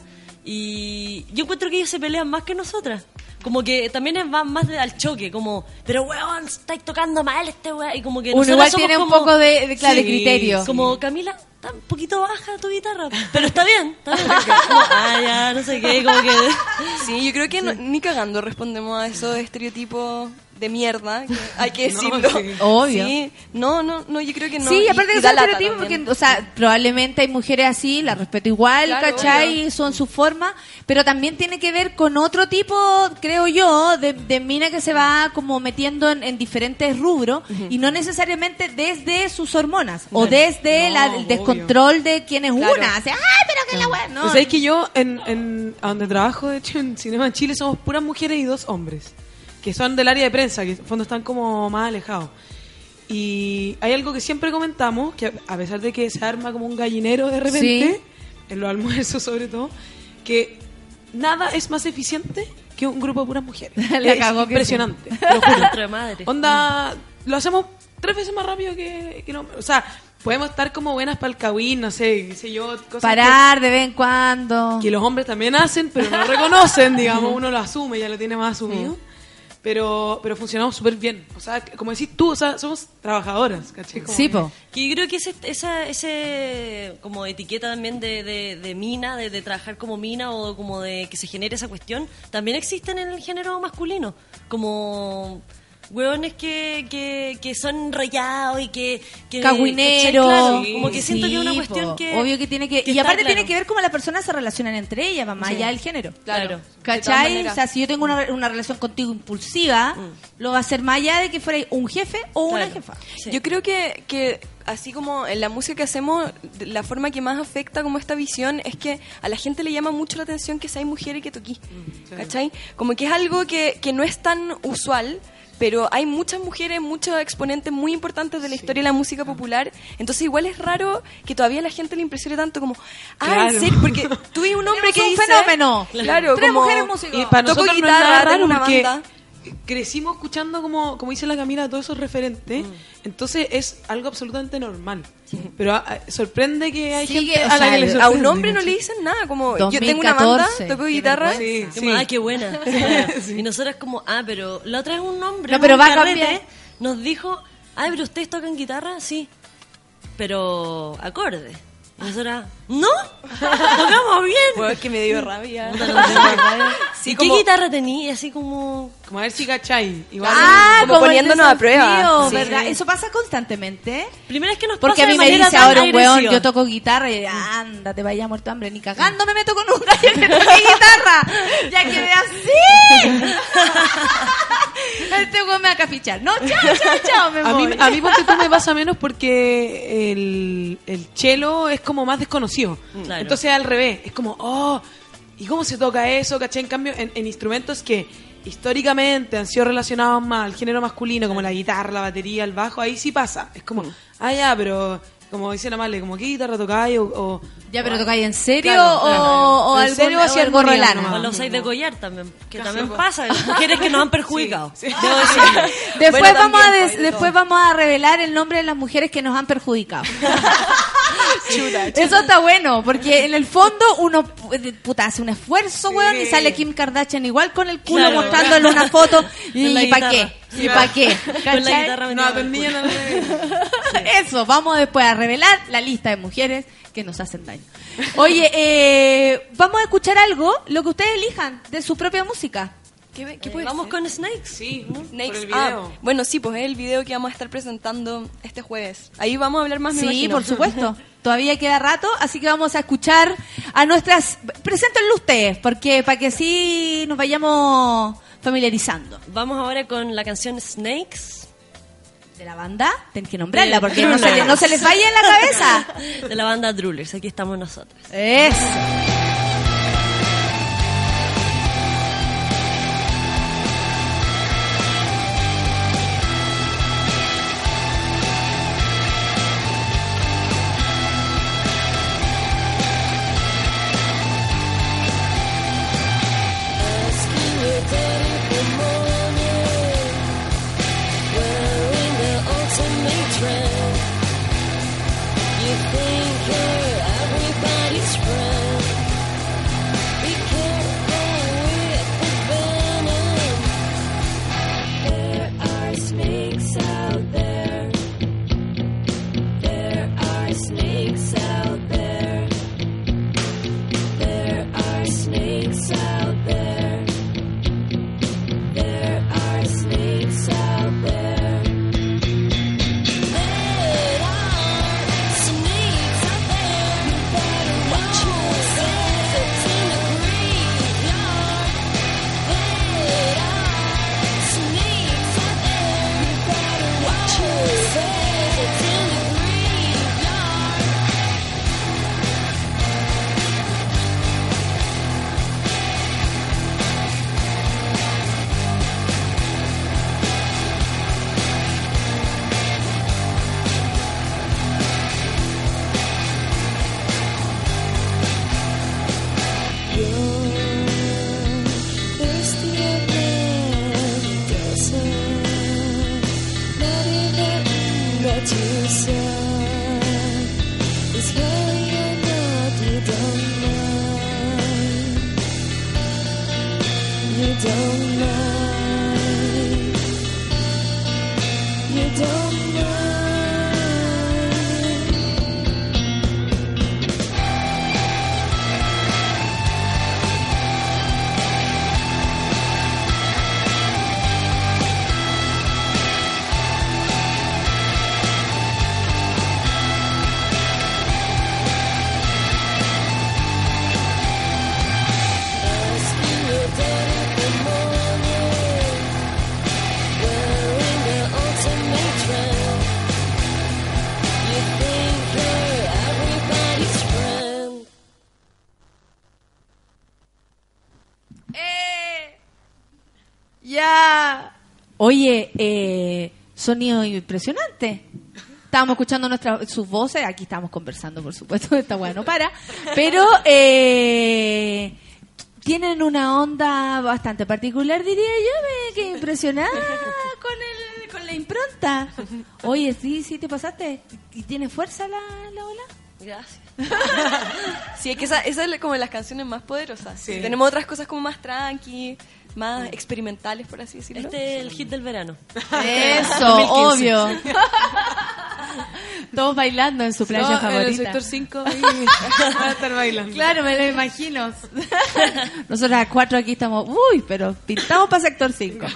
Y yo encuentro que ellos se pelean más que nosotras. como que también es más, de, al choque, como, pero weón, estáis tocando mal este weón. Y como que Uno igual somos tiene un como- poco de- de- claro, de criterio. Como, Camila, está un poquito baja tu guitarra, pero está bien, está bien. Como, ah, ya, no sé qué, como que... Sí, yo creo que no- ni cagando respondemos a esos estereotipos de mierda, que hay que No, decirlo. sí. Obvio. Sí, no, no, no, yo creo que no. Sí, y- aparte y de también. porque, o sea, probablemente hay mujeres así, las respeto igual, Claro, ¿cachai? obvio. Son su forma, pero también tiene que ver con otro tipo, creo yo, de, de mina que se va como metiendo en, en diferentes rubros y no necesariamente desde sus hormonas o desde No, la- el obvio. descontrol de quién es Claro. una. O sea, ay, pero que la weá, no. Pues sabes que yo, en, en, a donde trabajo, de hecho, en Cinema en Chile, somos puras mujeres y dos hombres. Que son del área de prensa, que en fondo están como más alejados. Y hay algo que siempre comentamos, que a pesar de que se arma como un gallinero de repente, en los almuerzos sobre todo, que nada es más eficiente que un grupo de puras mujeres. La es cagó que impresionante. sí. te lo juro. Madre. Onda, lo hacemos tres veces más rápido que, que hombre. O sea, podemos estar como buenas para el cagüín, no sé, qué sé yo. Cosas Parar de vez en cuando. que, que los hombres también hacen, pero no reconocen, digamos, uno lo asume, ya lo tiene más asumido. Pero, pero funcionamos súper bien. O sea, como decís tú, o sea, somos trabajadoras, ¿cachai? Como Sí, po. Que yo creo que ese, esa ese como etiqueta también de, de, de mina, de, de trabajar como mina o como de que se genere esa cuestión, también existen en el género masculino. Como hueones que, que, que son rayados y que... que Cagüinero. ¿cachai? Claro, como que siento Sí, que es una cuestión po. que... Obvio que tiene que. que y aparte claro. tiene que ver cómo las personas se relacionan entre ellas, va más Sí. allá del género. Claro. ¿Cachai? O sea, si yo tengo una, una relación contigo impulsiva, lo va a hacer más allá de que fuera un jefe o una jefa. Yo creo que, que así como en la música que hacemos, la forma que más afecta como esta visión es que a la gente le llama mucho la atención que seas mujer y que toquí. ¿Cachai? Como que es algo que, que no es tan usual. Pero hay muchas mujeres, muchos exponentes muy importantes de la historia de la música popular. Entonces igual es raro que todavía la gente le impresione tanto como, ah, Claro. en serio, porque tú y un hombre que un dice... fenómeno. Claro, Tres como, mujeres músicos. Y para toco nosotros no es nada raro una porque banda. Crecimos escuchando, como, como dice la Camila, todos esos referentes. Mm. Entonces es algo absolutamente normal. Pero ah, sorprende que hay Sí, gente que, a la sea, que le A un hombre no le dicen nada, como yo tengo una banda, 2014, toco qué guitarra. Sí, Como, sí. ah, qué buena. Y nosotros como, ah, pero la otra es un hombre. No, pero va a cambiar. Nos dijo, ay, pero ustedes tocan guitarra, sí. Pero acorde. Y nosotras, ¿no? Tocamos bien. Bueno, es que me dio rabia. Puta, nos dio rabia. Sí, ¿Y como- qué guitarra tenía? Así como... Como a ver si cachai. Igual Ah, como como poniéndonos a prueba. Sí. ¿verdad? Eso pasa constantemente. Primera vez que nos Porque pasa a mí me dice ahora un weón, yo toco guitarra y anda, te vaya muerto de hambre. Ni cagando me meto con un gallo que toque guitarra. Ya quedé así. este weón me va a cafichar. No, chao, chao, chao, me A mí, voy. a mí ponte tú me pasa menos porque el, el chelo es como más desconocido. Claro. Entonces al revés, es como, oh, ¿y cómo se toca eso? ¿Cachai? En cambio, en, en instrumentos que históricamente han sido relacionados más al género masculino, como la guitarra, la batería, el bajo, ahí sí pasa. Es como, ah, ya, pero como dice la Male, como, ¿qué guitarra tocáis? O, o- Ya, pero tocáis en serio Claro, o, claro. o ¿En algo, serio o así o algo armonía relano. nomás? O los seis de collar también, que también pasa. Mujeres que nos han perjudicado. Sí. Debo decirlo. Después, Bueno, vamos a también, des- pues, hay de después vamos a revelar el nombre de las mujeres que nos han perjudicado. Eso está bueno, porque en el fondo uno pu- puta, hace un esfuerzo, weón, y sale Kim Kardashian igual con el culo Claro. mostrándole una foto. ¿Y, para qué? ¿Y para qué? Con la guitarra No, culo. al revés. Eso, vamos después a revelar la lista de mujeres que nos hacen daño. Oye, eh, vamos a escuchar algo, lo que ustedes elijan, de su propia música. ¿Qué, qué Eh, Vamos ser? con Snakes. Sí, Snakes. por el Ah, bueno, sí, pues es el video que vamos a estar presentando este jueves. Ahí vamos a hablar más, me Sí, imagino. por supuesto. Todavía queda rato, así que vamos a escuchar a nuestras... Preséntenlo ustedes, porque para que así nos vayamos familiarizando. Vamos ahora con la canción Snakes. De la banda, tienen que nombrarla, porque no se, Droolers. no se les vaya en la cabeza. De la banda Droolers. Aquí estamos nosotros. Eso. Sonido impresionante. Estábamos escuchando nuestras sus voces, aquí estamos conversando, por supuesto, está bueno para, pero eh, tienen una onda bastante particular, diría yo, me quedé impresionada con el, con la impronta. Oye, sí, sí, te pasaste. ¿Y tiene fuerza la, la ola? Gracias. sí, es que esa, esa es como de las canciones más poderosas. Tenemos otras cosas como más tranqui, más experimentales, por así decirlo. Este es el hit del verano. Eso, 2015. obvio. Todos bailando en su playa No, en el favorita. sector 5 ahí van a estar bailando. Claro, me lo imagino. Nosotros las cuatro aquí estamos, uy, pero pintamos para sector 5.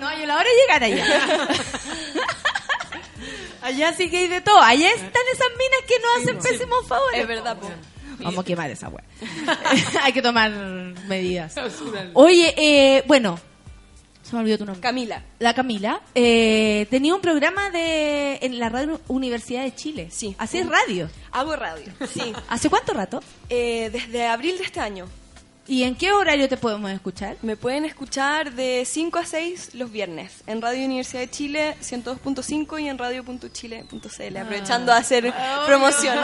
no hay la hora de llegar allá. allá sí que hay de todo. Allá están esas minas que nos hacen pésimos favores. Es verdad, po. Vamos a quemar esa wea. hay que tomar medidas. Oye, eh, bueno, se me olvidó tu nombre. Camila. La Camila eh, tenía un programa de en la radio Universidad de Chile. Sí. ¿Haces radio? Hago radio, sí. ¿Hace cuánto rato? Eh, desde abril de este año. ¿Y en qué horario te podemos escuchar? Me pueden escuchar de 5 a 6 los viernes en Radio Universidad de Chile 102.5 y en radio.chile.cl, aprovechando a hacer promoción.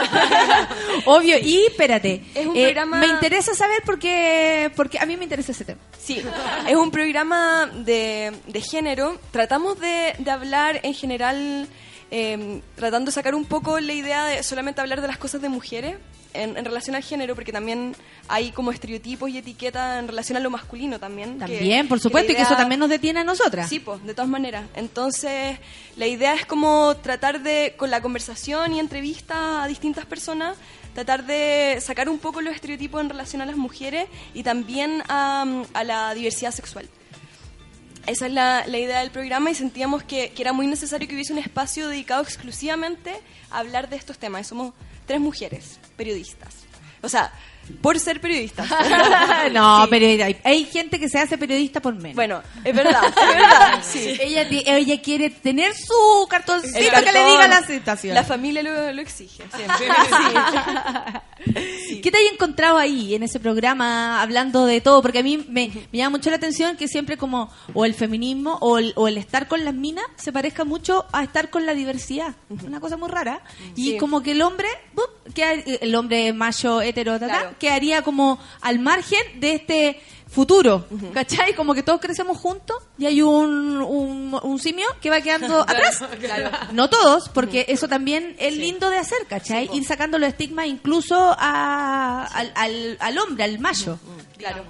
Obvio, y espérate. Es un eh, programa- Me interesa saber por qué, porque a mí me interesa ese tema. Sí, es un programa de, de género. Tratamos de, de hablar en general, eh, tratando de sacar un poco la idea de solamente hablar de las cosas de mujeres en, en relación al género, porque también hay como estereotipos y etiquetas en relación a lo masculino también. que- También, por la supuesto, y que eso también nos detiene a nosotras. Sí, pues, de todas maneras. Entonces, la idea es como tratar de, con la conversación y entrevista a distintas personas, tratar de sacar un poco los estereotipos en relación a las mujeres y también a, a la diversidad sexual. Esa es la, la idea del programa y sentíamos que, que era muy necesario que hubiese un espacio dedicado exclusivamente a hablar de estos temas. Y somos tres mujeres periodistas. O sea, por ser periodistas. no, Sí. pero hay, hay gente que se hace periodista por menos. Bueno, es verdad, es verdad. Sí. Ella, ella quiere tener su cartoncito que le diga la situación. La familia lo, lo exige, siempre. ¿Qué te hay encontrado ahí en ese programa hablando de todo? Porque a mí me, me llama mucho la atención que siempre como o el feminismo o el, o el estar con las minas se parezca mucho a estar con la diversidad. Una cosa muy rara. Y Sí. como que el hombre, que el hombre macho hetero, Claro. quedaría como al margen de este futuro, ¿cachai? Como que todos crecemos juntos y hay un, un, un simio que va quedando atrás. Claro. No todos, porque eso también es lindo de hacer, ¿cachai? Ir sacando los estigmas incluso a- al, al- al hombre, al macho. Claro.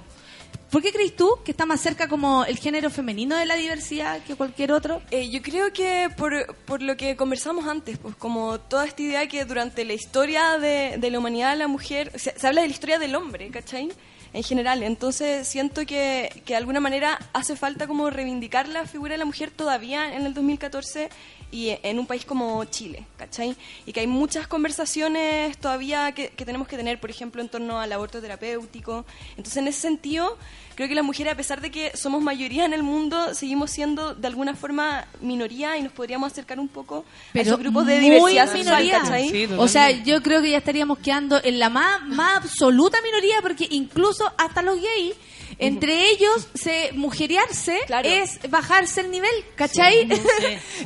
¿Por qué crees tú que está más cerca como el género femenino de la diversidad que cualquier otro? Eh, yo creo que por, por lo que conversamos antes, pues como toda esta idea que durante la historia de, de la humanidad la mujer, se, se habla de la historia del hombre, ¿cachai? En general, entonces siento que, que de alguna manera hace falta como reivindicar la figura de la mujer todavía en el 2014 y en un país como Chile, ¿cachai? Y que hay muchas conversaciones todavía que, que tenemos que tener, por ejemplo, en torno al aborto terapéutico. Entonces, en ese sentido, creo que las mujeres, a pesar de que somos mayoría en el mundo, seguimos siendo de alguna forma minoría y nos podríamos acercar un poco a esos grupos de diversidad sexual, minoría. ¿cachai? o sea, yo creo que ya estaríamos quedando en la más, más absoluta minoría porque incluso hasta los gays, entre ellos, se mujerearse es bajarse el nivel, ¿cachai?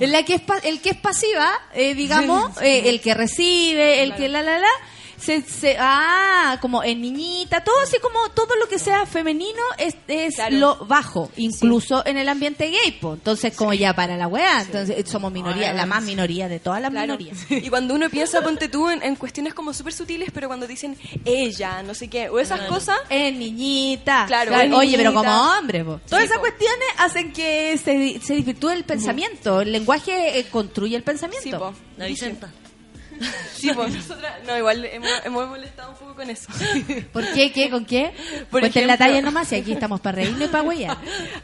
En la que es pa- el que es pasiva, eh, digamos, eh, el que recibe, el que la la la, se, se- ah, como en niñita, todo así como todo lo que sea femenino es, es Claro. lo bajo, incluso en el ambiente gay, po. entonces como ya para la weá, entonces somos minoría, la más minoría de todas las Claro. minorías. Y cuando uno piensa, ponte tú, en, en cuestiones como súper sutiles, pero cuando dicen ella, no sé qué, o esas cosas. Es niñita. Claro, Claro, es Oye, pero como hombre, po. todas Sí, esas po. cuestiones hacen que se, se desvirtúe el pensamiento. El lenguaje eh, construye el pensamiento. Sí, po. La Vicenta. Sí, pues nosotras, no, igual hemos, hemos molestado un poco con eso. ¿Por qué? ¿Qué? ¿Con qué? Por Cuenten la ejemplo- talla nomás y aquí estamos para reírnos y para huellar.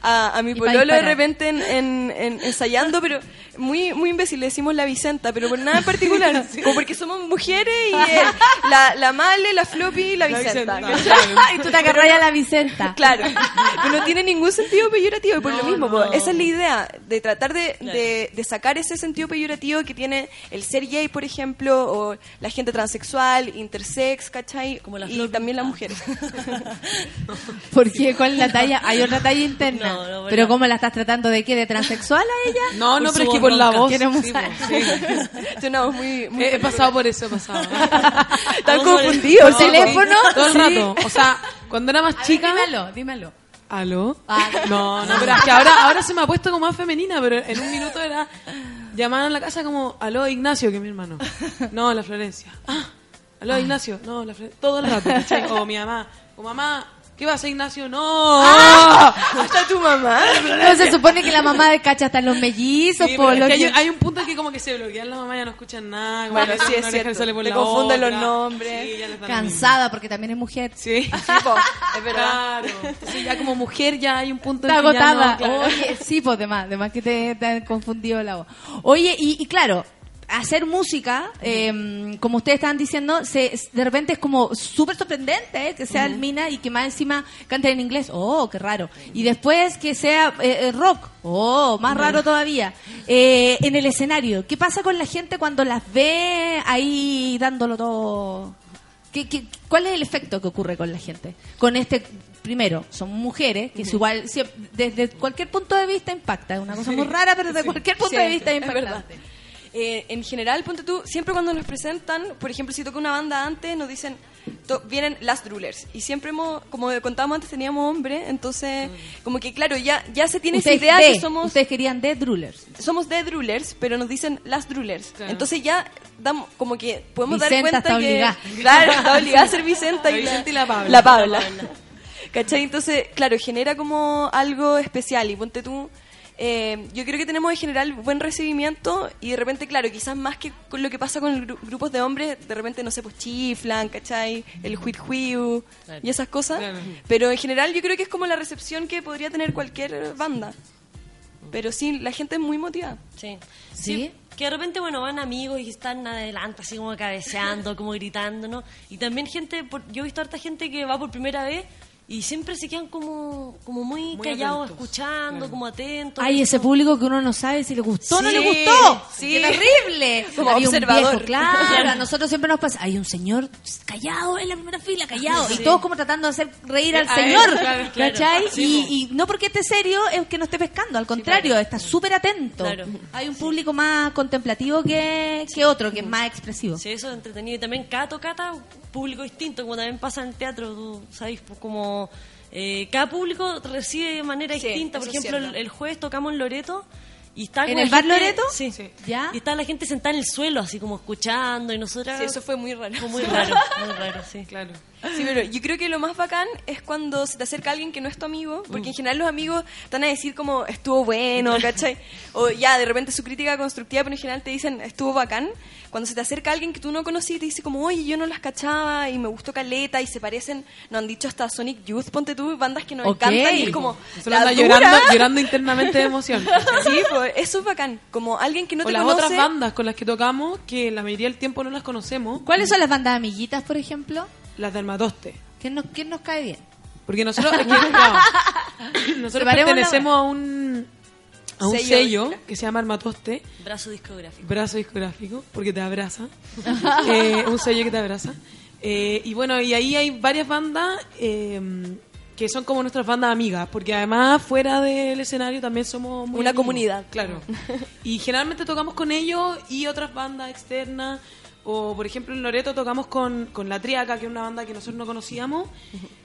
A, a mi pololo de repente en, en- en- ensayando, pero muy muy imbécil, le decimos la Vicenta, pero por nada en particular. Como porque somos mujeres y él, la, la Male, la Floppy y la La Vicenta. Vicenta. ¿cachai? y tú te agarras a la Vicenta. Claro, pero no tiene ningún sentido peyorativo y por lo mismo, po, esa es la idea, de tratar de, de- de sacar ese sentido peyorativo que tiene el ser gay, por ejemplo, o la gente transexual, intersex, ¿cachai? Como y también las mujeres. ¿Por qué? ¿Cuál es la talla? Hay otra talla interna. No, no, ¿Pero cómo la estás tratando de qué? ¿De transexual a ella? No, Por no, pero es que por la voz. Sí, sí. Sonamos muy, muy He, he pasado por eso, he pasado. Están Vamos confundidos. ¿Por teléfono? Todo el rato. O sea, cuando era más chica. Dímelo, dímelo. ¿Aló? Ah. No, no, pero es que ahora, ahora se me ha puesto como más femenina, pero en un minuto era. Llamaban a la casa como, aló Ignacio, que es mi hermano. No, la Florencia. Ah, aló Ignacio. No, la Florencia. Todo el rato, ¿cachai? O mi mamá. O mamá, ¿qué va a hacer Ignacio? No. Hasta tu mamá. No, se supone que la mamá de cacha hasta los mellizos, Sí, por es que hay, hay un punto en que como que se bloquean la mamá ya no escuchan nada. como Bueno, sí, es cierto. confunden los nombres. Sí, ya. Cansada porque también es mujer. Sí. Sí, po, es verdad. Claro. Entonces ya como mujer ya hay un punto Está en que ya no, agotada. claro. Oye, sí, pues, de más, de más que te, te han confundido la voz. Oye, y, y claro, hacer música, eh, como ustedes estaban diciendo, se, de repente es como súper sorprendente, ¿eh? que sea mina y que más encima canten en inglés. Oh, qué raro. Y después que sea eh, eh, rock. Oh, más raro todavía. Eh, en el escenario, ¿qué pasa con la gente cuando las ve ahí dándolo todo? ¿Qué, qué, cuál es el efecto que ocurre con la gente? Con este, primero, son mujeres, que es igual, desde cualquier punto de vista impacta. Es una cosa muy rara, pero desde cualquier punto de vista es impactante. Eh, en general, ponte tú, siempre cuando nos presentan, por ejemplo, si toca una banda antes, nos dicen, to- vienen las Drulers. Y siempre hemos, como contábamos antes, teníamos hombre, entonces, como que claro, ya, ya se tiene esa idea de- que somos, Ustedes querían de Drulers. somos de Drulers, pero nos dicen las Drulers. Claro. Entonces ya damos, como que podemos dar Vicenta cuenta está que... obligada. Claro, está obligada a ser Vicenta La y la, Vicenta y la Pabla. La Pabla. ¿Cachai? Entonces, claro, genera como algo especial. Y ponte tú, eh, yo creo que tenemos en general buen recibimiento y de repente, claro, quizás más que con lo que pasa con gru- grupos de hombres, de repente, no sé, pues chiflan, ¿cachai? El huit huiu y esas cosas. Pero en general yo creo que es como la recepción que podría tener cualquier banda. Pero sí, la gente es muy motivada. Sí. ¿Sí? Que de repente, bueno, van amigos y están adelante, así como cabeceando, como gritando, ¿no? Y también gente, por- yo he visto harta gente que va por primera vez y siempre se quedan como, como muy, Muy callados, atentos. escuchando, Claro. como atentos. Hay ese público que uno no sabe si le gustó o no le gustó. sí. ¡Qué terrible! Como Había observador. Un viejo, claro, a nosotros siempre nos pasa. Hay un señor callado en la primera fila, callado. Y todos como tratando de hacer reír al A señor. él, claro. ¿Cachai? Y, y no porque esté serio es que no esté pescando. Al contrario, está súper atento. Claro. Hay un público más contemplativo que, que otro, que es más expresivo. Sí, eso es entretenido. Y también cada tocata, un público distinto, como también pasa en el teatro, tú sabéis, pues como eh, cada público recibe de manera Sí, distinta. Por ejemplo, el, jueves tocamos en Loreto y está ¿En el la bar gente- Loreto? Sí. Sí. ¿Ya? Y está la gente sentada en el suelo, así como escuchando, y nosotras... Sí, eso fue muy raro. fue muy raro, muy raro, sí. Claro. Sí, pero yo creo que lo más bacán es cuando se te acerca alguien que no es tu amigo, porque Mm. en general los amigos están a decir como estuvo bueno, ¿cachai? O ya, de repente su crítica constructiva, pero en general te dicen estuvo bacán. Cuando se te acerca alguien que tú no conocías y te dice como, oye, yo no las cachaba y me gustó Caleta y se parecen, nos han dicho hasta Sonic Youth, ponte tú, bandas que nos Ok. encantan y es como, Solo anda llorando, llorando internamente de emoción. Sí, pues eso es bacán. Como alguien que no o te las conoce. otras bandas con las que tocamos, que la mayoría del tiempo no las conocemos, ¿Cuáles son las bandas amiguitas, por ejemplo? las de Armatoste. ¿Quién nos, quién nos cae bien? Porque nosotros, es que, claro, nosotros pertenecemos a un, a un Sello que se llama Armatoste, Brazo discográfico. brazo discográfico, porque te abraza. Eh, un sello que te abraza. Eh, y bueno, y ahí hay varias bandas eh, que son como nuestras bandas amigas, porque además fuera del escenario también somos muy Una amigos. comunidad. Claro. Y generalmente tocamos con ellos y otras bandas externas. O, por ejemplo, en Loreto tocamos con, con La Triaca, que es una banda que nosotros no conocíamos.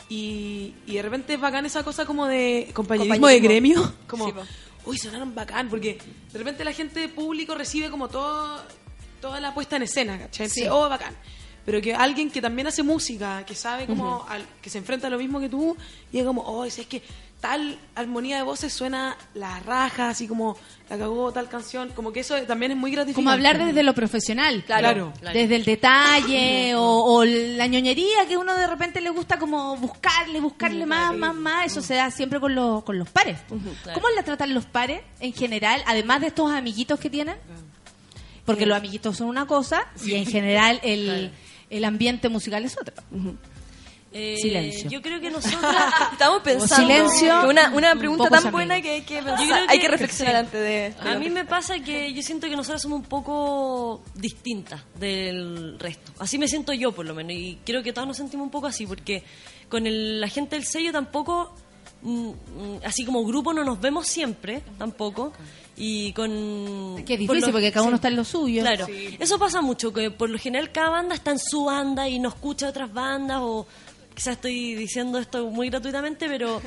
Y, y de repente es bacán esa cosa como de compañerismo, de gremio. Como, Sí. Uy, sonaron bacán, porque de repente la gente público recibe como todo, toda la puesta en escena, ¿cachai? Sí. Oh, bacán. Pero que alguien que también hace música, que sabe como, al- que se enfrenta a lo mismo que tú, y es como, oh, es que tal armonía de voces suena la raja, así como la cagó tal canción, como que eso también es muy gratificante. Como hablar desde lo profesional. Claro. Desde el detalle o, o la ñoñería que uno de repente le gusta como buscarle, buscarle más, más, más. Eso se da siempre con los, con los pares. ¿Cómo la tratan los pares en general, además de estos amiguitos que tienen? Porque los amiguitos son una cosa y en general el, el ambiente musical es otra. Eh, Silencio. Yo creo que nosotros Estamos pensando. Silencio. Una, una Un pregunta tan buena amigos. que hay que, Yo hay que reflexionar sí. antes de. A mí me pasa que yo siento que nosotras somos un poco distintas del resto. Así me siento yo, por lo menos. Y creo que todos nos sentimos un poco así, porque con el- la gente del sello tampoco, mm, mm, así como grupo, no nos vemos siempre, tampoco. Y con. Que es por difícil lo- porque cada uno está en lo suyo. Claro, eso pasa mucho, que por lo general cada banda está en su banda y no escucha otras bandas o quizás estoy diciendo esto muy gratuitamente, pero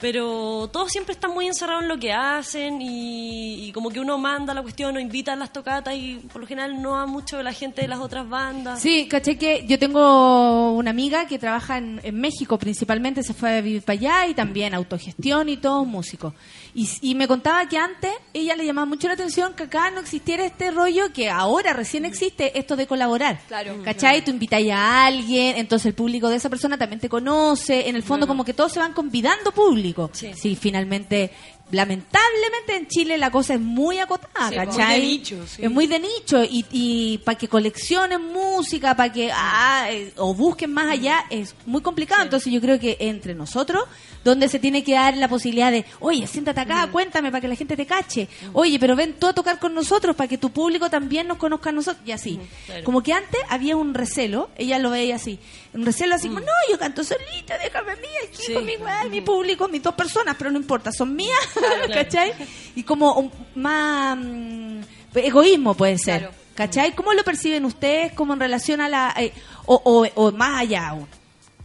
pero todos siempre están muy encerrados en lo que hacen y, y como que uno manda la cuestión o invita a las tocatas y por lo general no va mucho la gente de las otras bandas. Sí, caché que yo tengo una amiga que trabaja en, en México principalmente, se fue a vivir para allá y también autogestión y todo, músico. Y, y me contaba que antes ella le llamaba mucho la atención que acá no existiera este rollo que ahora recién existe, esto de colaborar. Claro. ¿Cachai? Tú invitas a alguien, entonces el público de esa persona también te conoce, en el fondo como que todos se van convidando público. Sí, finalmente... Lamentablemente en Chile la cosa es muy acotada, Sí, muy ¿cachai? de nicho, sí. Es muy de nicho y, y para que coleccionen música, para que ah, eh, o busquen más allá es muy complicado. Entonces yo creo que entre nosotros, donde se tiene que dar la posibilidad de, oye, siéntate acá, cuéntame para que la gente te cache. Oye, pero ven tú a tocar con nosotros para que tu público también nos conozca a nosotros y así. claro. Como que antes había un recelo, ella lo veía así, un recelo así como, no, yo canto solita, déjame a mí aquí Sí. con mi, weá, mi público, mis dos personas, pero no importa, son mías, Claro. ¿cachai? Y como un- más mm, egoísmo puede ser, Claro. ¿cachai? ¿Cómo lo perciben ustedes como en relación a la... eh, o, o- o más allá aún?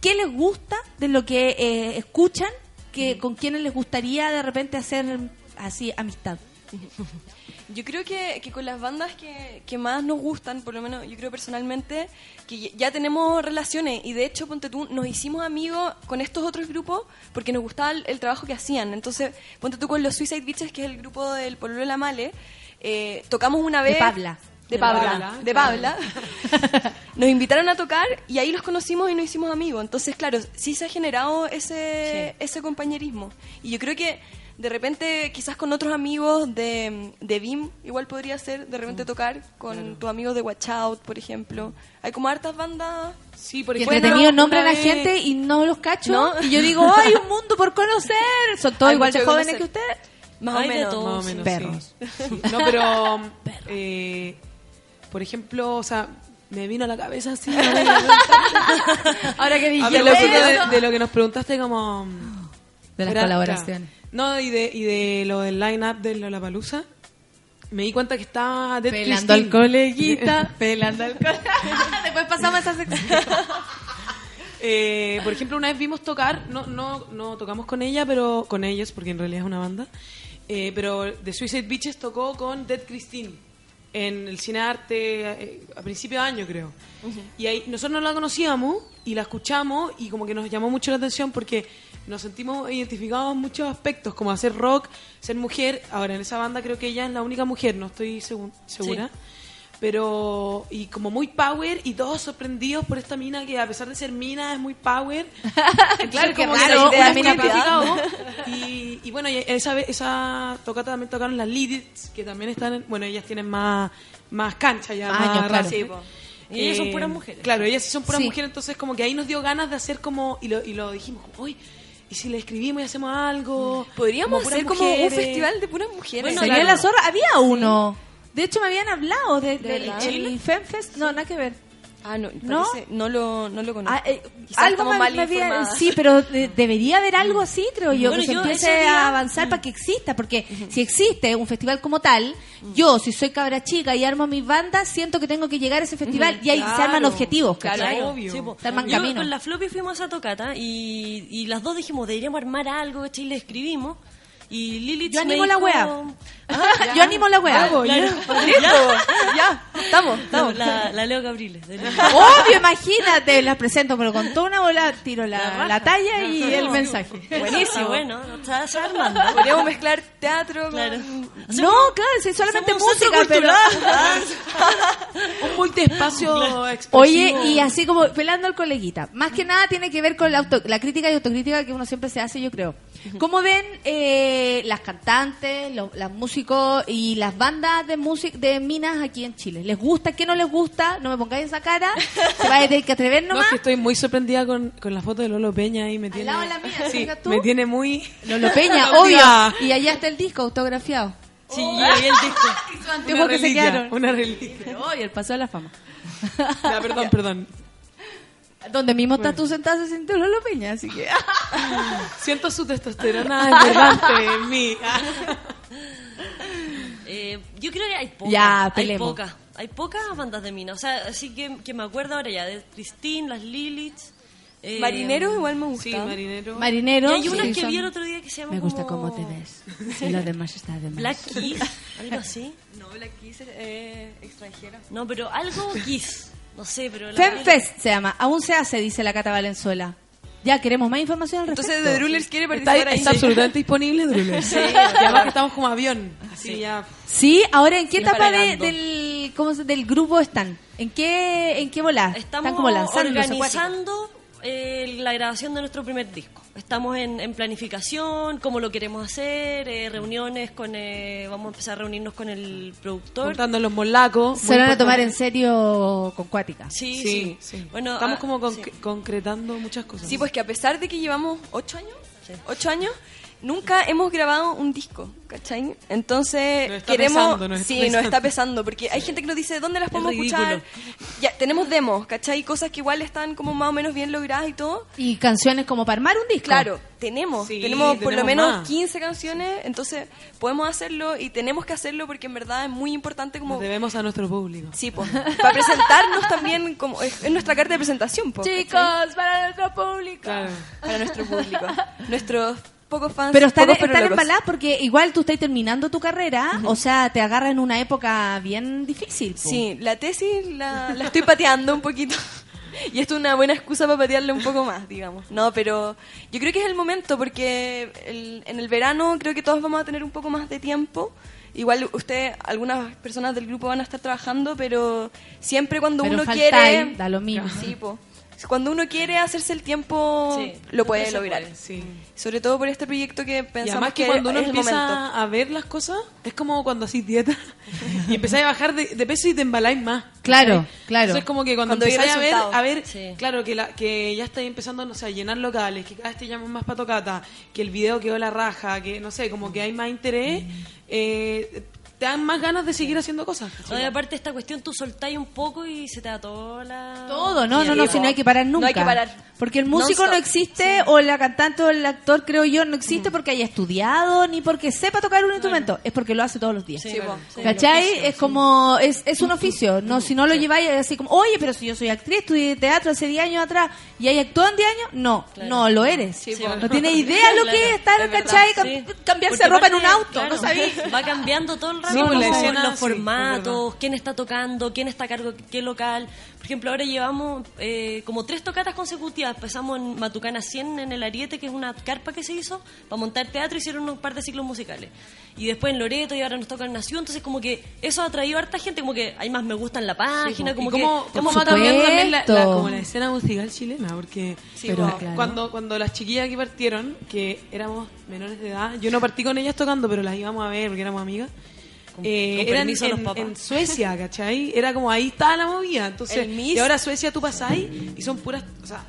¿Qué les gusta de lo que eh, escuchan? Que, ¿Con quiénes les gustaría de repente hacer así amistad? Yo creo que, que con las bandas que, que más nos gustan, por lo menos yo creo personalmente, que ya- tenemos relaciones y de hecho, ponte tú, nos hicimos amigos con estos otros grupos porque nos gustaba el, el trabajo que hacían. Entonces, ponte tú con los Suicide Beaches, que es el grupo del Pololo de la Male, eh, tocamos una De vez... Pabla. De De Pabla, Pabla, de claro. Pabla. Nos invitaron a tocar y ahí los conocimos y nos hicimos amigos. Entonces, claro, sí se ha generado ese, ese compañerismo. Y yo creo que de repente, quizás con otros amigos de, de BIM, igual podría ser de repente tocar con tus amigos de Watch Out, por ejemplo. Hay como hartas bandas. Sí, por Que ejemplo, entretenido una a vez- gente y no los cacho. ¿No? Y yo digo, hay un mundo por conocer. Son todos Hay igual de que jóvenes conocer. que ustedes. Más Hay o de menos. todo. Más o menos, Perros. sí. No, pero... eh, por ejemplo, o sea, me vino a la cabeza así... Ahora que dije de, de lo que nos preguntaste como... De las colaboraciones. No, y de, y de lo del line-up de Lollapalooza. Me di cuenta que estaba Dead Pelando al coleguita, pelando al coleguita. Después pasamos a esa sección. Eh, por ejemplo, una vez vimos tocar, no, no, no tocamos con ella, pero con ellos, porque en realidad es una banda. eh, pero The Suicide Beaches tocó con Dead Christine en el cine arte eh, a principio de año, creo. Y ahí nosotros no la conocíamos y la escuchamos y como que nos llamó mucho la atención porque nos sentimos identificados en muchos aspectos, como hacer rock, ser mujer. Ahora, en esa banda creo que ella es la única mujer, no estoy segu- segura. Pero, y como muy power y todos sorprendidos por esta mina que a pesar de ser mina es muy power. Claro, como que una mina. Y, y bueno, y esa, vez- esa tocata también tocaron las Lidits, que también están, en- bueno, ellas tienen más, más cancha ya, Más más años, claro. Sí. Y ellas son Eh, puras mujeres. Claro, ellas sí son puras Sí. mujeres, entonces como que ahí nos dio ganas de hacer como, y lo, y lo dijimos, como, uy, ¿y si le escribimos y hacemos algo? Podríamos puras hacer como un festival de puras mujeres. Bueno, Sería claro. la zorra. Había uno. De hecho, me habían hablado de, del verdad? el FemFest. No, nada que ver. Ah, no, ¿No? parece- no lo, no lo conozco. Ah, eh, algo me- mal me sí, pero de- debería haber algo así, creo yo, Bueno, que se empiece día- a avanzar para que exista, porque si existe un festival como tal, yo, si soy cabra chica y armo mis bandas, siento que tengo que llegar a ese festival y ahí se arman Claro, objetivos, claro, ¿cachai? obvio. Sí, po. Se arman Yo caminos. con la Floppy fuimos a tocata y, y las dos dijimos, deberíamos armar algo, ¿cachai? Y le escribimos. Y Lilith Yo animo la wea. Ah, Yo animo la. Claro, Claro. Ya. ya, estamos, estamos. La, la Leo Lilith. Obvio, imagínate, las presento, pero con toda una bola tiro la, la talla y el mensaje. Buenísimo. bueno, está, armando. Podríamos mezclar teatro Claro. No, claro, si solamente música, pero... Un multiespacio expresivo. Oye, y así como pelando al coleguita, más que nada tiene que ver con la, auto- la crítica y autocrítica que uno siempre se hace, yo creo. ¿Cómo ven eh, las cantantes, los, las músicos y las bandas de música de minas aquí en Chile? ¿Les gusta? ¿Qué no les gusta? No me pongáis esa cara. Se va a tener que atrever No, es que estoy muy sorprendida con, con la foto de Lolo Peña ahí me tiene... lado de la mía, sí, fíjate tú. me tiene muy... Lolo Peña, obvio. Y allá está el disco autografiado. Sí, y ahí el disco. Su antiguo Una que se reliquia, quedaron. una reliquia. Oye, el paso de la fama. Ya, perdón, perdón. Donde mismo está tú sentada se siente Lolo Peña, así que... Siento su testosterona desbordante en mí. Eh, yo creo que hay pocas. Ya, hay pocas. Hay pocas bandas de mina. O sea, así que, que me acuerdo ahora ya de Christine, las Lilith. eh, Marineros igual me gusta. Sí, marinero. Marinero. Y hay unas sí, que son- vi el otro día que se llaman Me gusta como... cómo te ves. Y lo demás está de más. Black Kiss, algo así. No, Black Kiss es eh, extranjera. No, pero algo Kiss. No sé, pero... la- FemFest se llama. Aún se hace, dice la Cata Valenzuela. Ya, queremos más información al respecto. Entonces, The Drulers quiere Está, participar ahí. está absolutamente disponible, Drule. Sí. Además que estamos como avión. Así ya... Sí, ahora ¿en qué etapa de- del, ¿cómo se- del grupo están? ¿En qué, en qué bola? Estamos están como lanzando organizando eh, la grabación de nuestro primer disco. Estamos en, en planificación, cómo lo queremos hacer, eh, reuniones con... eh, vamos a empezar a reunirnos con el productor. Juntando los molacos. Se van a tomar en serio con Cuática. Sí, Sí, sí. sí. Bueno, Estamos ah, como con- sí. concretando muchas cosas. Sí, pues que a pesar de que llevamos ocho años, ocho años, nunca hemos grabado un disco, ¿cachai? Entonces Nos está queremos, pesando, nos está sí, pesando. nos está pesando, porque hay gente que nos dice dónde las podemos escuchar. Ya tenemos demos, ¿cachai? Cosas que igual están como más o menos bien logradas y todo. Y canciones como para armar un disco. Claro, tenemos, Sí, tenemos por lo menos más. 15 canciones, entonces podemos hacerlo y tenemos que hacerlo porque en verdad es muy importante como Nos debemos a nuestro público. Sí, pues. Para presentarnos también, como es, es nuestra carta de presentación, po, Chicos, ¿cachai? para nuestro público. Claro. Para nuestro público. Nuestros pocos fans. Pero están, están embaladas porque igual tú estás terminando tu carrera, o sea, te agarra en una época bien difícil. po. Sí, la tesis la, la estoy pateando un poquito. Y esto es una buena excusa para patearla un poco más, digamos. No, pero yo creo que es el momento porque el- en el verano creo que todos vamos a tener un poco más de tiempo. Igual usted, algunas personas del grupo van a estar trabajando, pero siempre cuando Pero uno quiere... da lo mismo. Sí, po. Cuando uno quiere hacerse el tiempo, Sí, lo puede lograr. puede, Sí. Sobre todo por este proyecto que Y pensamos además que, que cuando uno empieza a ver las cosas, es como cuando hacís dieta y empezáis a bajar de, de peso y te embaláis más. Claro, claro. Entonces es como que cuando, Cuando empezáis a ver, a ver Sí. claro, que, la, que ya estáis empezando, no sé, a llenar locales, que cada vez te llaman más para tocata, que el video quedó la raja, que no sé, como que hay más interés, eh, te dan más ganas de seguir haciendo cosas. No, y aparte esta cuestión tú soltáis un poco y se te da toda la... Todo, no, no, Sí, no, po. si no hay que parar nunca. No hay que parar. Porque el músico no existe, o la cantante o el actor, creo yo, no existe porque haya estudiado, ni porque sepa tocar un instrumento. Es porque lo hace todos los días. Sí, ¿Cachai? oficio, es como, es, es un oficio. No, si no lo lleváis así como, oye, pero si yo soy actriz, estudié teatro hace 10 años atrás y hay actuado en 10 años, no, no lo eres. No tienes idea lo Claro, que es estar, es ¿cachai? Cam- Cambiarse Porque ropa en un auto, claro, no sabís. Va cambiando todo el rato los formatos, quién está tocando, quién está a cargo qué local. Por ejemplo, ahora llevamos eh, como tres tocatas consecutivas. Empezamos en Matucana 100 en el Ariete, que es una carpa que se hizo para montar teatro, hicieron un par de ciclos musicales. Y después en Loreto y ahora nos toca en Nación, entonces como que eso ha traído a harta gente, como que hay más me gusta en la página, ¿Y como cómo, que hemos va cambiando también la, la- como la escena musical chilena? Porque Pero, cu- claro. cuando, cuando las chiquillas aquí partieron, que éramos menores de edad, yo no partí con ellas tocando, pero las íbamos a ver porque éramos amigas. eh, con eran de los en, en Suecia, ¿cachai? Era como ahí estaba la movida. Entonces, y ahora Suecia tú pasáis y son puras, o sea,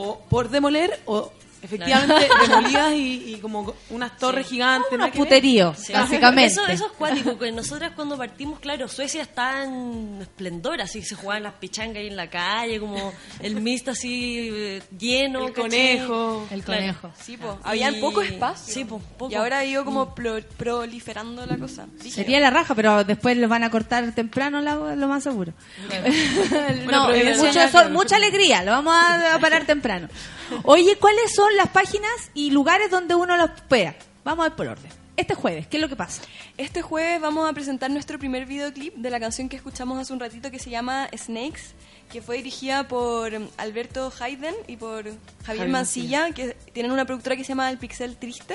o por demoler o Efectivamente, demolidas y, y como unas torres gigantes. ver. puteríos, Sí. básicamente. Eso, eso es cuático, que nosotras cuando partimos, claro, Suecia está en esplendor, así se jugaban las pichangas ahí en la calle, como el mist así eh, lleno. El conejo. El Claro. conejo. Sí, po. Y- Habían poco espacio. Sí, po, poco. Y ahora ha ido como pro- proliferando la cosa. Sería la raja, pero después lo van a cortar temprano, la- lo más seguro. no, eh, mucho mucha alegría, lo vamos a, a parar temprano. Oye, ¿cuáles son las páginas y lugares donde uno los espera? Vamos a ver por orden. Este jueves, ¿qué es lo que pasa? Este jueves vamos a presentar nuestro primer videoclip de la canción que escuchamos hace un ratito que se llama Snakes, que fue dirigida por Alberto Hayden y por Javier Javier Mancilla, que tienen una productora que se llama El Pixel Triste,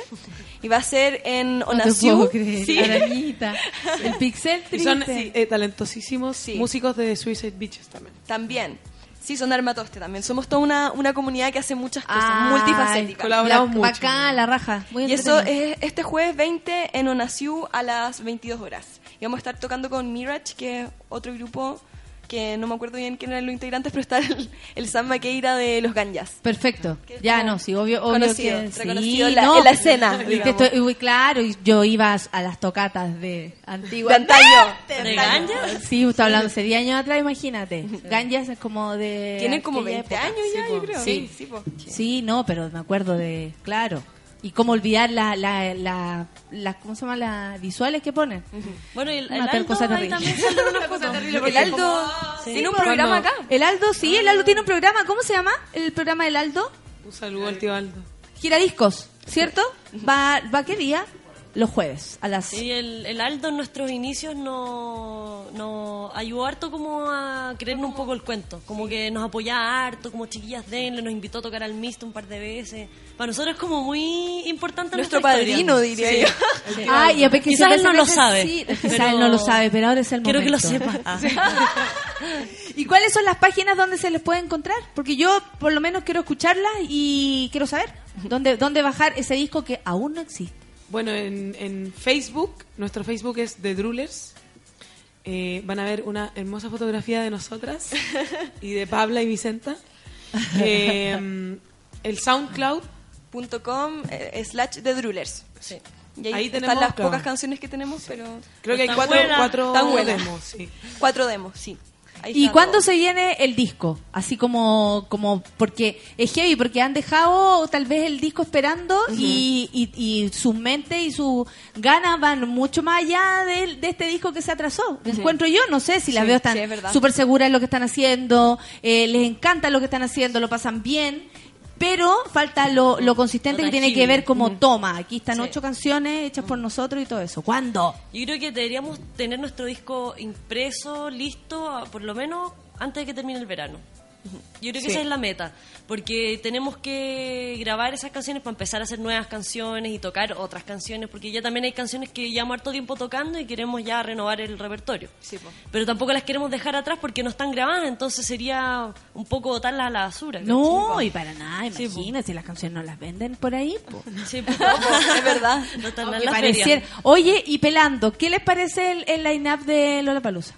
y va a ser en No puedo creer, Sí. arañita. El pixel Y son triste. eh, talentosísimos músicos de Suicide Beaches también. También. Sí, son de Armatoste también. Somos toda una, una comunidad que hace muchas cosas, Ay, multifacética. colaboramos la- mucho. Bacán, la raja. Muy Y eso es este jueves 20 en Onasiu a las 22 horas. Y vamos a estar tocando con Mirage, que es otro grupo que no me acuerdo bien quién eran los integrantes, pero está el, el Sam Maqueira de los Ganjas. Perfecto. Ya no, sí, obvio, obvio conocido, que sí, reconocido en la- no. en la escena, Y te digamos. estoy- claro, y yo iba a las tocatas de antigua. De antaño. ¿De Ganjas? Sí, está hablando hace 10 años atrás, imagínate. Ganjas es como de. Tienen como aquella 20 época. años ya, Sí, yo creo. Sí. sí. Sí, no, pero me acuerdo de. Claro. Y cómo olvidar la, la, la, la- ¿cómo se llama? Las visuales que ponen. Bueno, y el, Aldo cosa ahí terrible. también salió una cosa terrible. El Aldo tiene un programa acá. El Aldo, sí, el Aldo tiene un programa. ¿Cómo se llama el programa del Aldo? Un saludo al tío Aldo. Giradiscos, ¿cierto? ¿Va, ¿Va qué día? Los jueves, a las... Sí, el, el Aldo en nuestros inicios nos no ayudó harto como a creernos un poco el cuento, como que nos apoyaba harto, como chiquillas denle, nos invitó a tocar al Misto un par de veces. Para nosotros es como muy importante Nuestro nuestra historia. padrino, diría Sí. yo. Pues que Quizás él no lo sabe. sí, quizás pero él no lo sabe, pero ahora es el Quiero que lo momento. sepa. Ah. ¿Y cuáles son las páginas donde se les puede encontrar? Porque yo por lo menos quiero escucharlas y quiero saber dónde, dónde bajar ese disco que aún no existe. Bueno, en, en Facebook, nuestro Facebook es The Drulers. Eh, van a ver una hermosa fotografía de nosotras y de Pabla y Vicenta. Eh, el SoundCloud. .com eh, slash The Drulers. Sí. Y ahí, Ahí están tenemos, las claro. pocas canciones que tenemos, pero... Creo que hay cuatro, cuatro demos. Sí. Cuatro demos, sí. ¿Y cuándo se viene el disco? Así como, como porque es heavy, porque han dejado tal vez el disco esperando y, y, y sus mentes y sus ganas van mucho más allá de, de este disco que se atrasó. Encuentro yo, no sé si las Sí, veo están sí, súper seguras en lo que están haciendo, eh, les encanta lo que están haciendo, lo pasan bien. Pero falta lo, lo consistente que tiene que ver como toma. Aquí están Sí. ocho canciones hechas por nosotros y todo eso. ¿Cuándo? Yo creo que deberíamos tener nuestro disco impreso, listo, por lo menos antes de que termine el verano. Yo creo que Sí. esa es la meta, porque tenemos que grabar esas canciones para empezar a hacer nuevas canciones y tocar otras canciones, porque ya también hay canciones que llevamos harto tiempo tocando y queremos ya renovar el repertorio. Sí, po. Pero tampoco las queremos dejar atrás porque no están grabadas, entonces sería un poco botarlas a la basura. No, y para nada, Sí, po. imagínate, si las canciones no las venden por ahí. po. Sí, po. Es verdad. No están en la. Oye, y pelando, ¿qué les parece el, el line-up de Lollapalooza?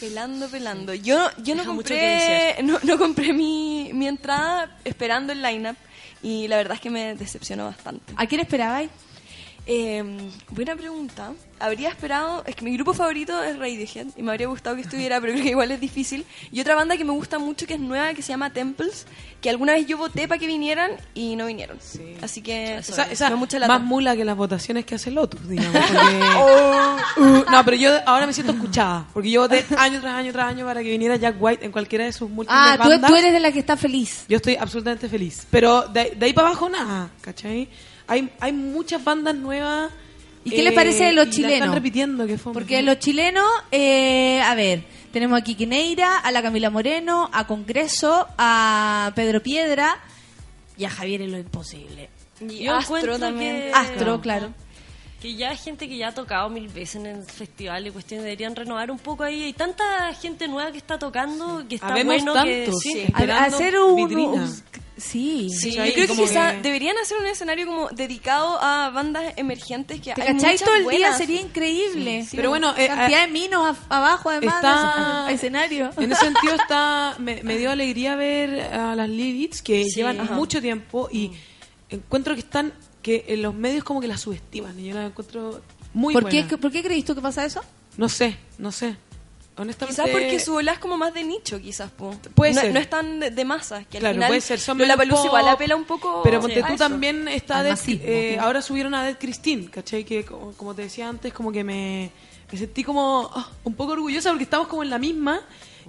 Pelando, pelando. Yo, yo no Deja compré, no, no compré mi, mi entrada esperando el lineup y la verdad es que me decepcionó bastante. ¿A quién esperabais? Eh, buena pregunta. Habría esperado, es que mi grupo favorito es Radiohead y me habría gustado que estuviera, pero creo que igual es difícil. Y otra banda que me gusta mucho que es nueva que se llama Temples, que alguna vez yo voté para que vinieran y no vinieron. Así que Esa, esa mucha más mula que las votaciones que hace Lotus, digamos. porque- Uh, no, pero yo ahora me siento escuchada. Porque yo voté año tras año tras año para que viniera Jack White en cualquiera de sus múltiples Ah, tú, bandas. tú eres de la que está feliz. Yo estoy absolutamente feliz. Pero de, de ahí para abajo nada, ¿cachai? Hay, hay muchas bandas nuevas. ¿Y qué les parece de eh, los y la chilenos? están repitiendo, que fue Porque los chilenos, eh, a ver, tenemos aquí Quineira, a la Camila Moreno, a Congreso, a Pedro Piedra y a Javier en lo imposible. Y Yo Astro también. que- Astro, claro. Que ya hay gente que ya ha tocado mil veces en el festival y cuestiones deberían renovar un poco ahí. Hay tanta gente nueva que está tocando que está Habemos bueno que tantos, sí. sí. A- hacer un- Sí. Sí, yo creo que quizá que- deberían hacer un escenario como dedicado a bandas emergentes que ¿Te hay cachai? Todo el día sería increíble. Sí, Pero bueno, eh, cantidad eh, de minos a- abajo, además, está- de escenario. En ese sentido está me, me dio alegría ver a las Liliths que Sí. llevan Ajá. mucho tiempo y encuentro que están que en los medios como que las subestiman y yo las encuentro muy ¿Por qué, buenas. ¿Por qué crees tú que pasa eso? No sé, no sé. Honestamente Quizás porque su ola es como más de nicho, quizás. Po. Puede no, ser. no es tan de, de masas. Que al Claro, final puede ser. Son la pop, igual apela un poco Pero ponte a tú también está Al Dead- masismo. eh, ahora subieron a Dead Christine, ¿cachai? Que como, como te decía antes, como que me, me sentí como ah, un poco orgullosa porque estamos como en la misma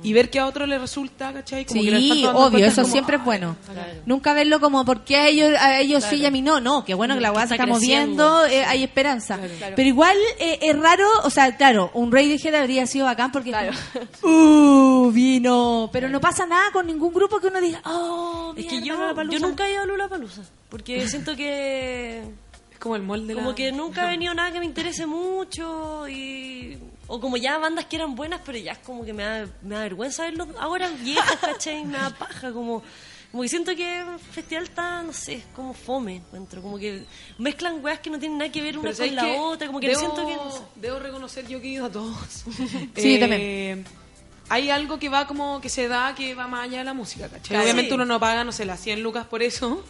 y ver que a otro le resulta, ¿cachai? Como que le están Sí, tomando obvio, eso como, siempre es bueno. claro. Nunca verlo como porque a ellos, a ellos sí y a mí no. No, qué bueno que la Que weá se está moviendo, eh, hay esperanza. Claro. Pero igual eh, es raro, o sea, claro, un Radiohead habría sido bacán porque uh, vino, pero no pasa nada con ningún grupo que uno diga, oh, Es que yo, yo nunca he ido a Lula Palusa. Porque siento que. Es como el molde Como la- que nunca ha venido nada que me interese mucho. y O como ya bandas que eran buenas, pero ya es como que me da, me da vergüenza verlos ahora viejas, ¿cachai? Me da paja. Como, como que siento que el festival está, no sé, como fome, encuentro. Como que mezclan weas que no tienen nada que ver una Pero con ¿sabes la otra. Como que debo, siento que. no sé. debo reconocer yo que he ido a todos. Sí, Eh, también. Hay algo que va como que se da que va más allá de la música, ¿cachai? Claro. Obviamente Sí. uno no paga, no sé, las 100 lucas por eso,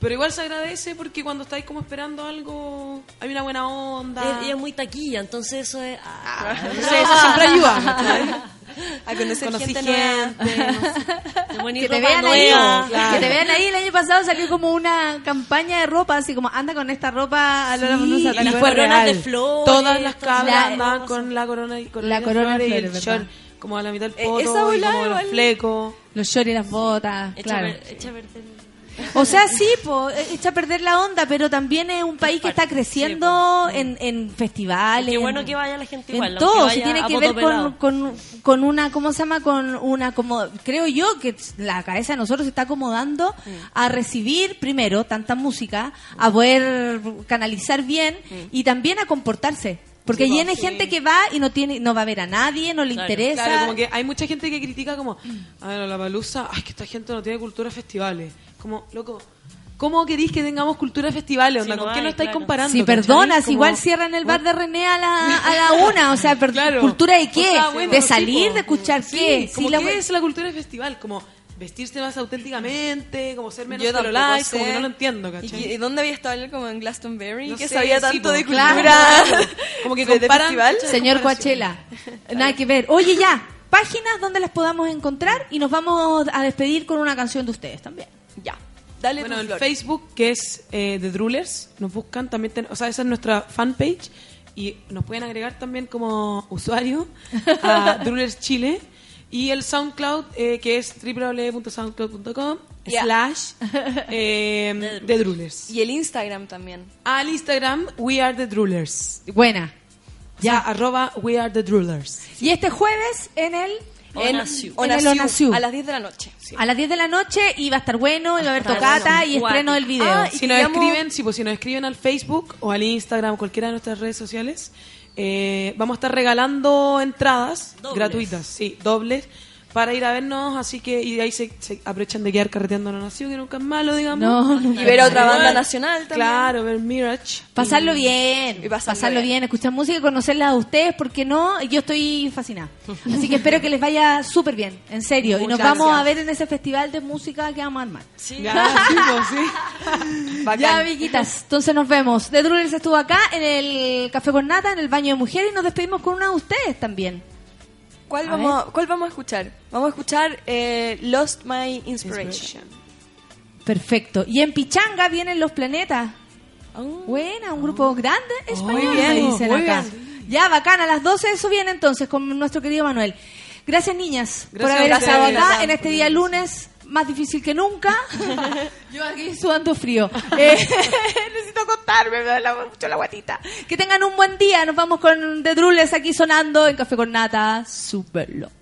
pero igual se agradece porque cuando estáis como esperando algo, hay una buena onda. Ella es muy taquilla, entonces eso es. ah, No sé, eso siempre ayuda. A conocer Conocí gente, gente, Te que te vean ahí, que te vean ahí. El año pasado salió como una campaña de ropa, así como anda con esta ropa a la Sí, Lollapalooza, ¿te y fue real. de flores, Todas las cabras la- andaban con la corona y con La corona de y flores, el ¿verdad? short como a la mitad del Eh, poto esa como igual- los flecos. Los shorts y las botas, Echa claro. echa a O sea, sí, po, echa a perder la onda, pero también es un país que está creciendo en, en festivales. Qué en- bueno que vaya la gente en igual. todo, vaya si tiene que ver con, con, con una, ¿cómo se llama? Con una, como, creo yo que la cabeza de nosotros se está acomodando a recibir primero tanta música, a poder canalizar bien y también a comportarse. Porque Sí, viene sí. gente que va y no tiene, no va a ver a nadie, no le interesa. Claro, como que hay mucha gente que critica como, a ver, la palusa, ay, que esta gente no tiene cultura de festivales. Como, loco, ¿cómo queréis que tengamos cultura de festivales? Onda? Sí, no ¿Con qué no estáis claro. comparando? Si cachai? perdonas, Como- igual cierran el bar de René a la, a la una. O sea, Claro. ¿cultura de O qué? sea, bueno, ¿De sí, salir? po. ¿De escuchar Sí, qué? como Sí, la ¿qué es la cultura de festival? Como vestirse más auténticamente, como ser menos Yo tampoco light, como que no lo entiendo, ¿Y, ¿cachai? y dónde había estado él como en Glastonbury? No que sé, sabía sí, tanto de claro. cultura. Como que de- de comparan- festival. Señor Coachella, nada que ver. Oye, ya, páginas donde las podamos encontrar y nos vamos a despedir con una canción de ustedes también. Ya, dale Bueno, en. Facebook, que es eh, The Drulers, nos buscan también, ten- o sea, esa es nuestra fanpage y nos pueden agregar también como usuario a Drulers Chile y el SoundCloud, eh, que es www.soundcloud.com Ya. slash eh, The Drulers. Y el Instagram también. Al Instagram, We Are The Drulers. Buena. Ya, arroba We Are The Drulers. Y este jueves en el... En Onasiu. En el Onasiu, Onasiu. a las 10 de la noche. A las 10 de la noche y va a estar bueno, y va a haber tocata y estreno del video. Ah, y Si nos escriben, sí, pues si nos escriben al Facebook o al Instagram, cualquiera de nuestras redes sociales, eh, vamos a estar regalando entradas Dobles. gratuitas, sí, dobles, para ir a vernos, así que y ahí se, se aprovechan de quedar carreteando en la nación, que nunca es malo, digamos. No, no. Y ver a otra banda nacional también. Claro, ver Mirage. Pasarlo Y- bien, Y pasarlo pasarlo bien. bien. escuchar música, conocerla a ustedes, porque no, yo estoy fascinada. Así que espero que les vaya súper bien, en serio. y nos vamos a ver en ese festival de música que vamos a armar. Sí. Ya, sí, pues. Bacán. Ya, amiguitas, entonces nos vemos. The Drulers estuvo acá en el Café con Nata, en el baño de mujeres, y nos despedimos con una de ustedes también. ¿Cuál, A vamos, a- ¿Cuál vamos a escuchar? Vamos a escuchar eh, Lost My Inspiration. Perfecto. Y en Pichanga vienen los planetas. Buena, un grupo grande español, muy bien, me dicen muy acá. Ya, bacán, a las 12 eso viene entonces con nuestro querido Manuel. Gracias, niñas, por haber estado acá en este día lunes más difícil que nunca. Yo aquí sudando frío. Eh, necesito acostarme, me da mucho la guatita. Que tengan un buen día. Nos vamos con The Drulles aquí sonando en Café con Nata. Superlo.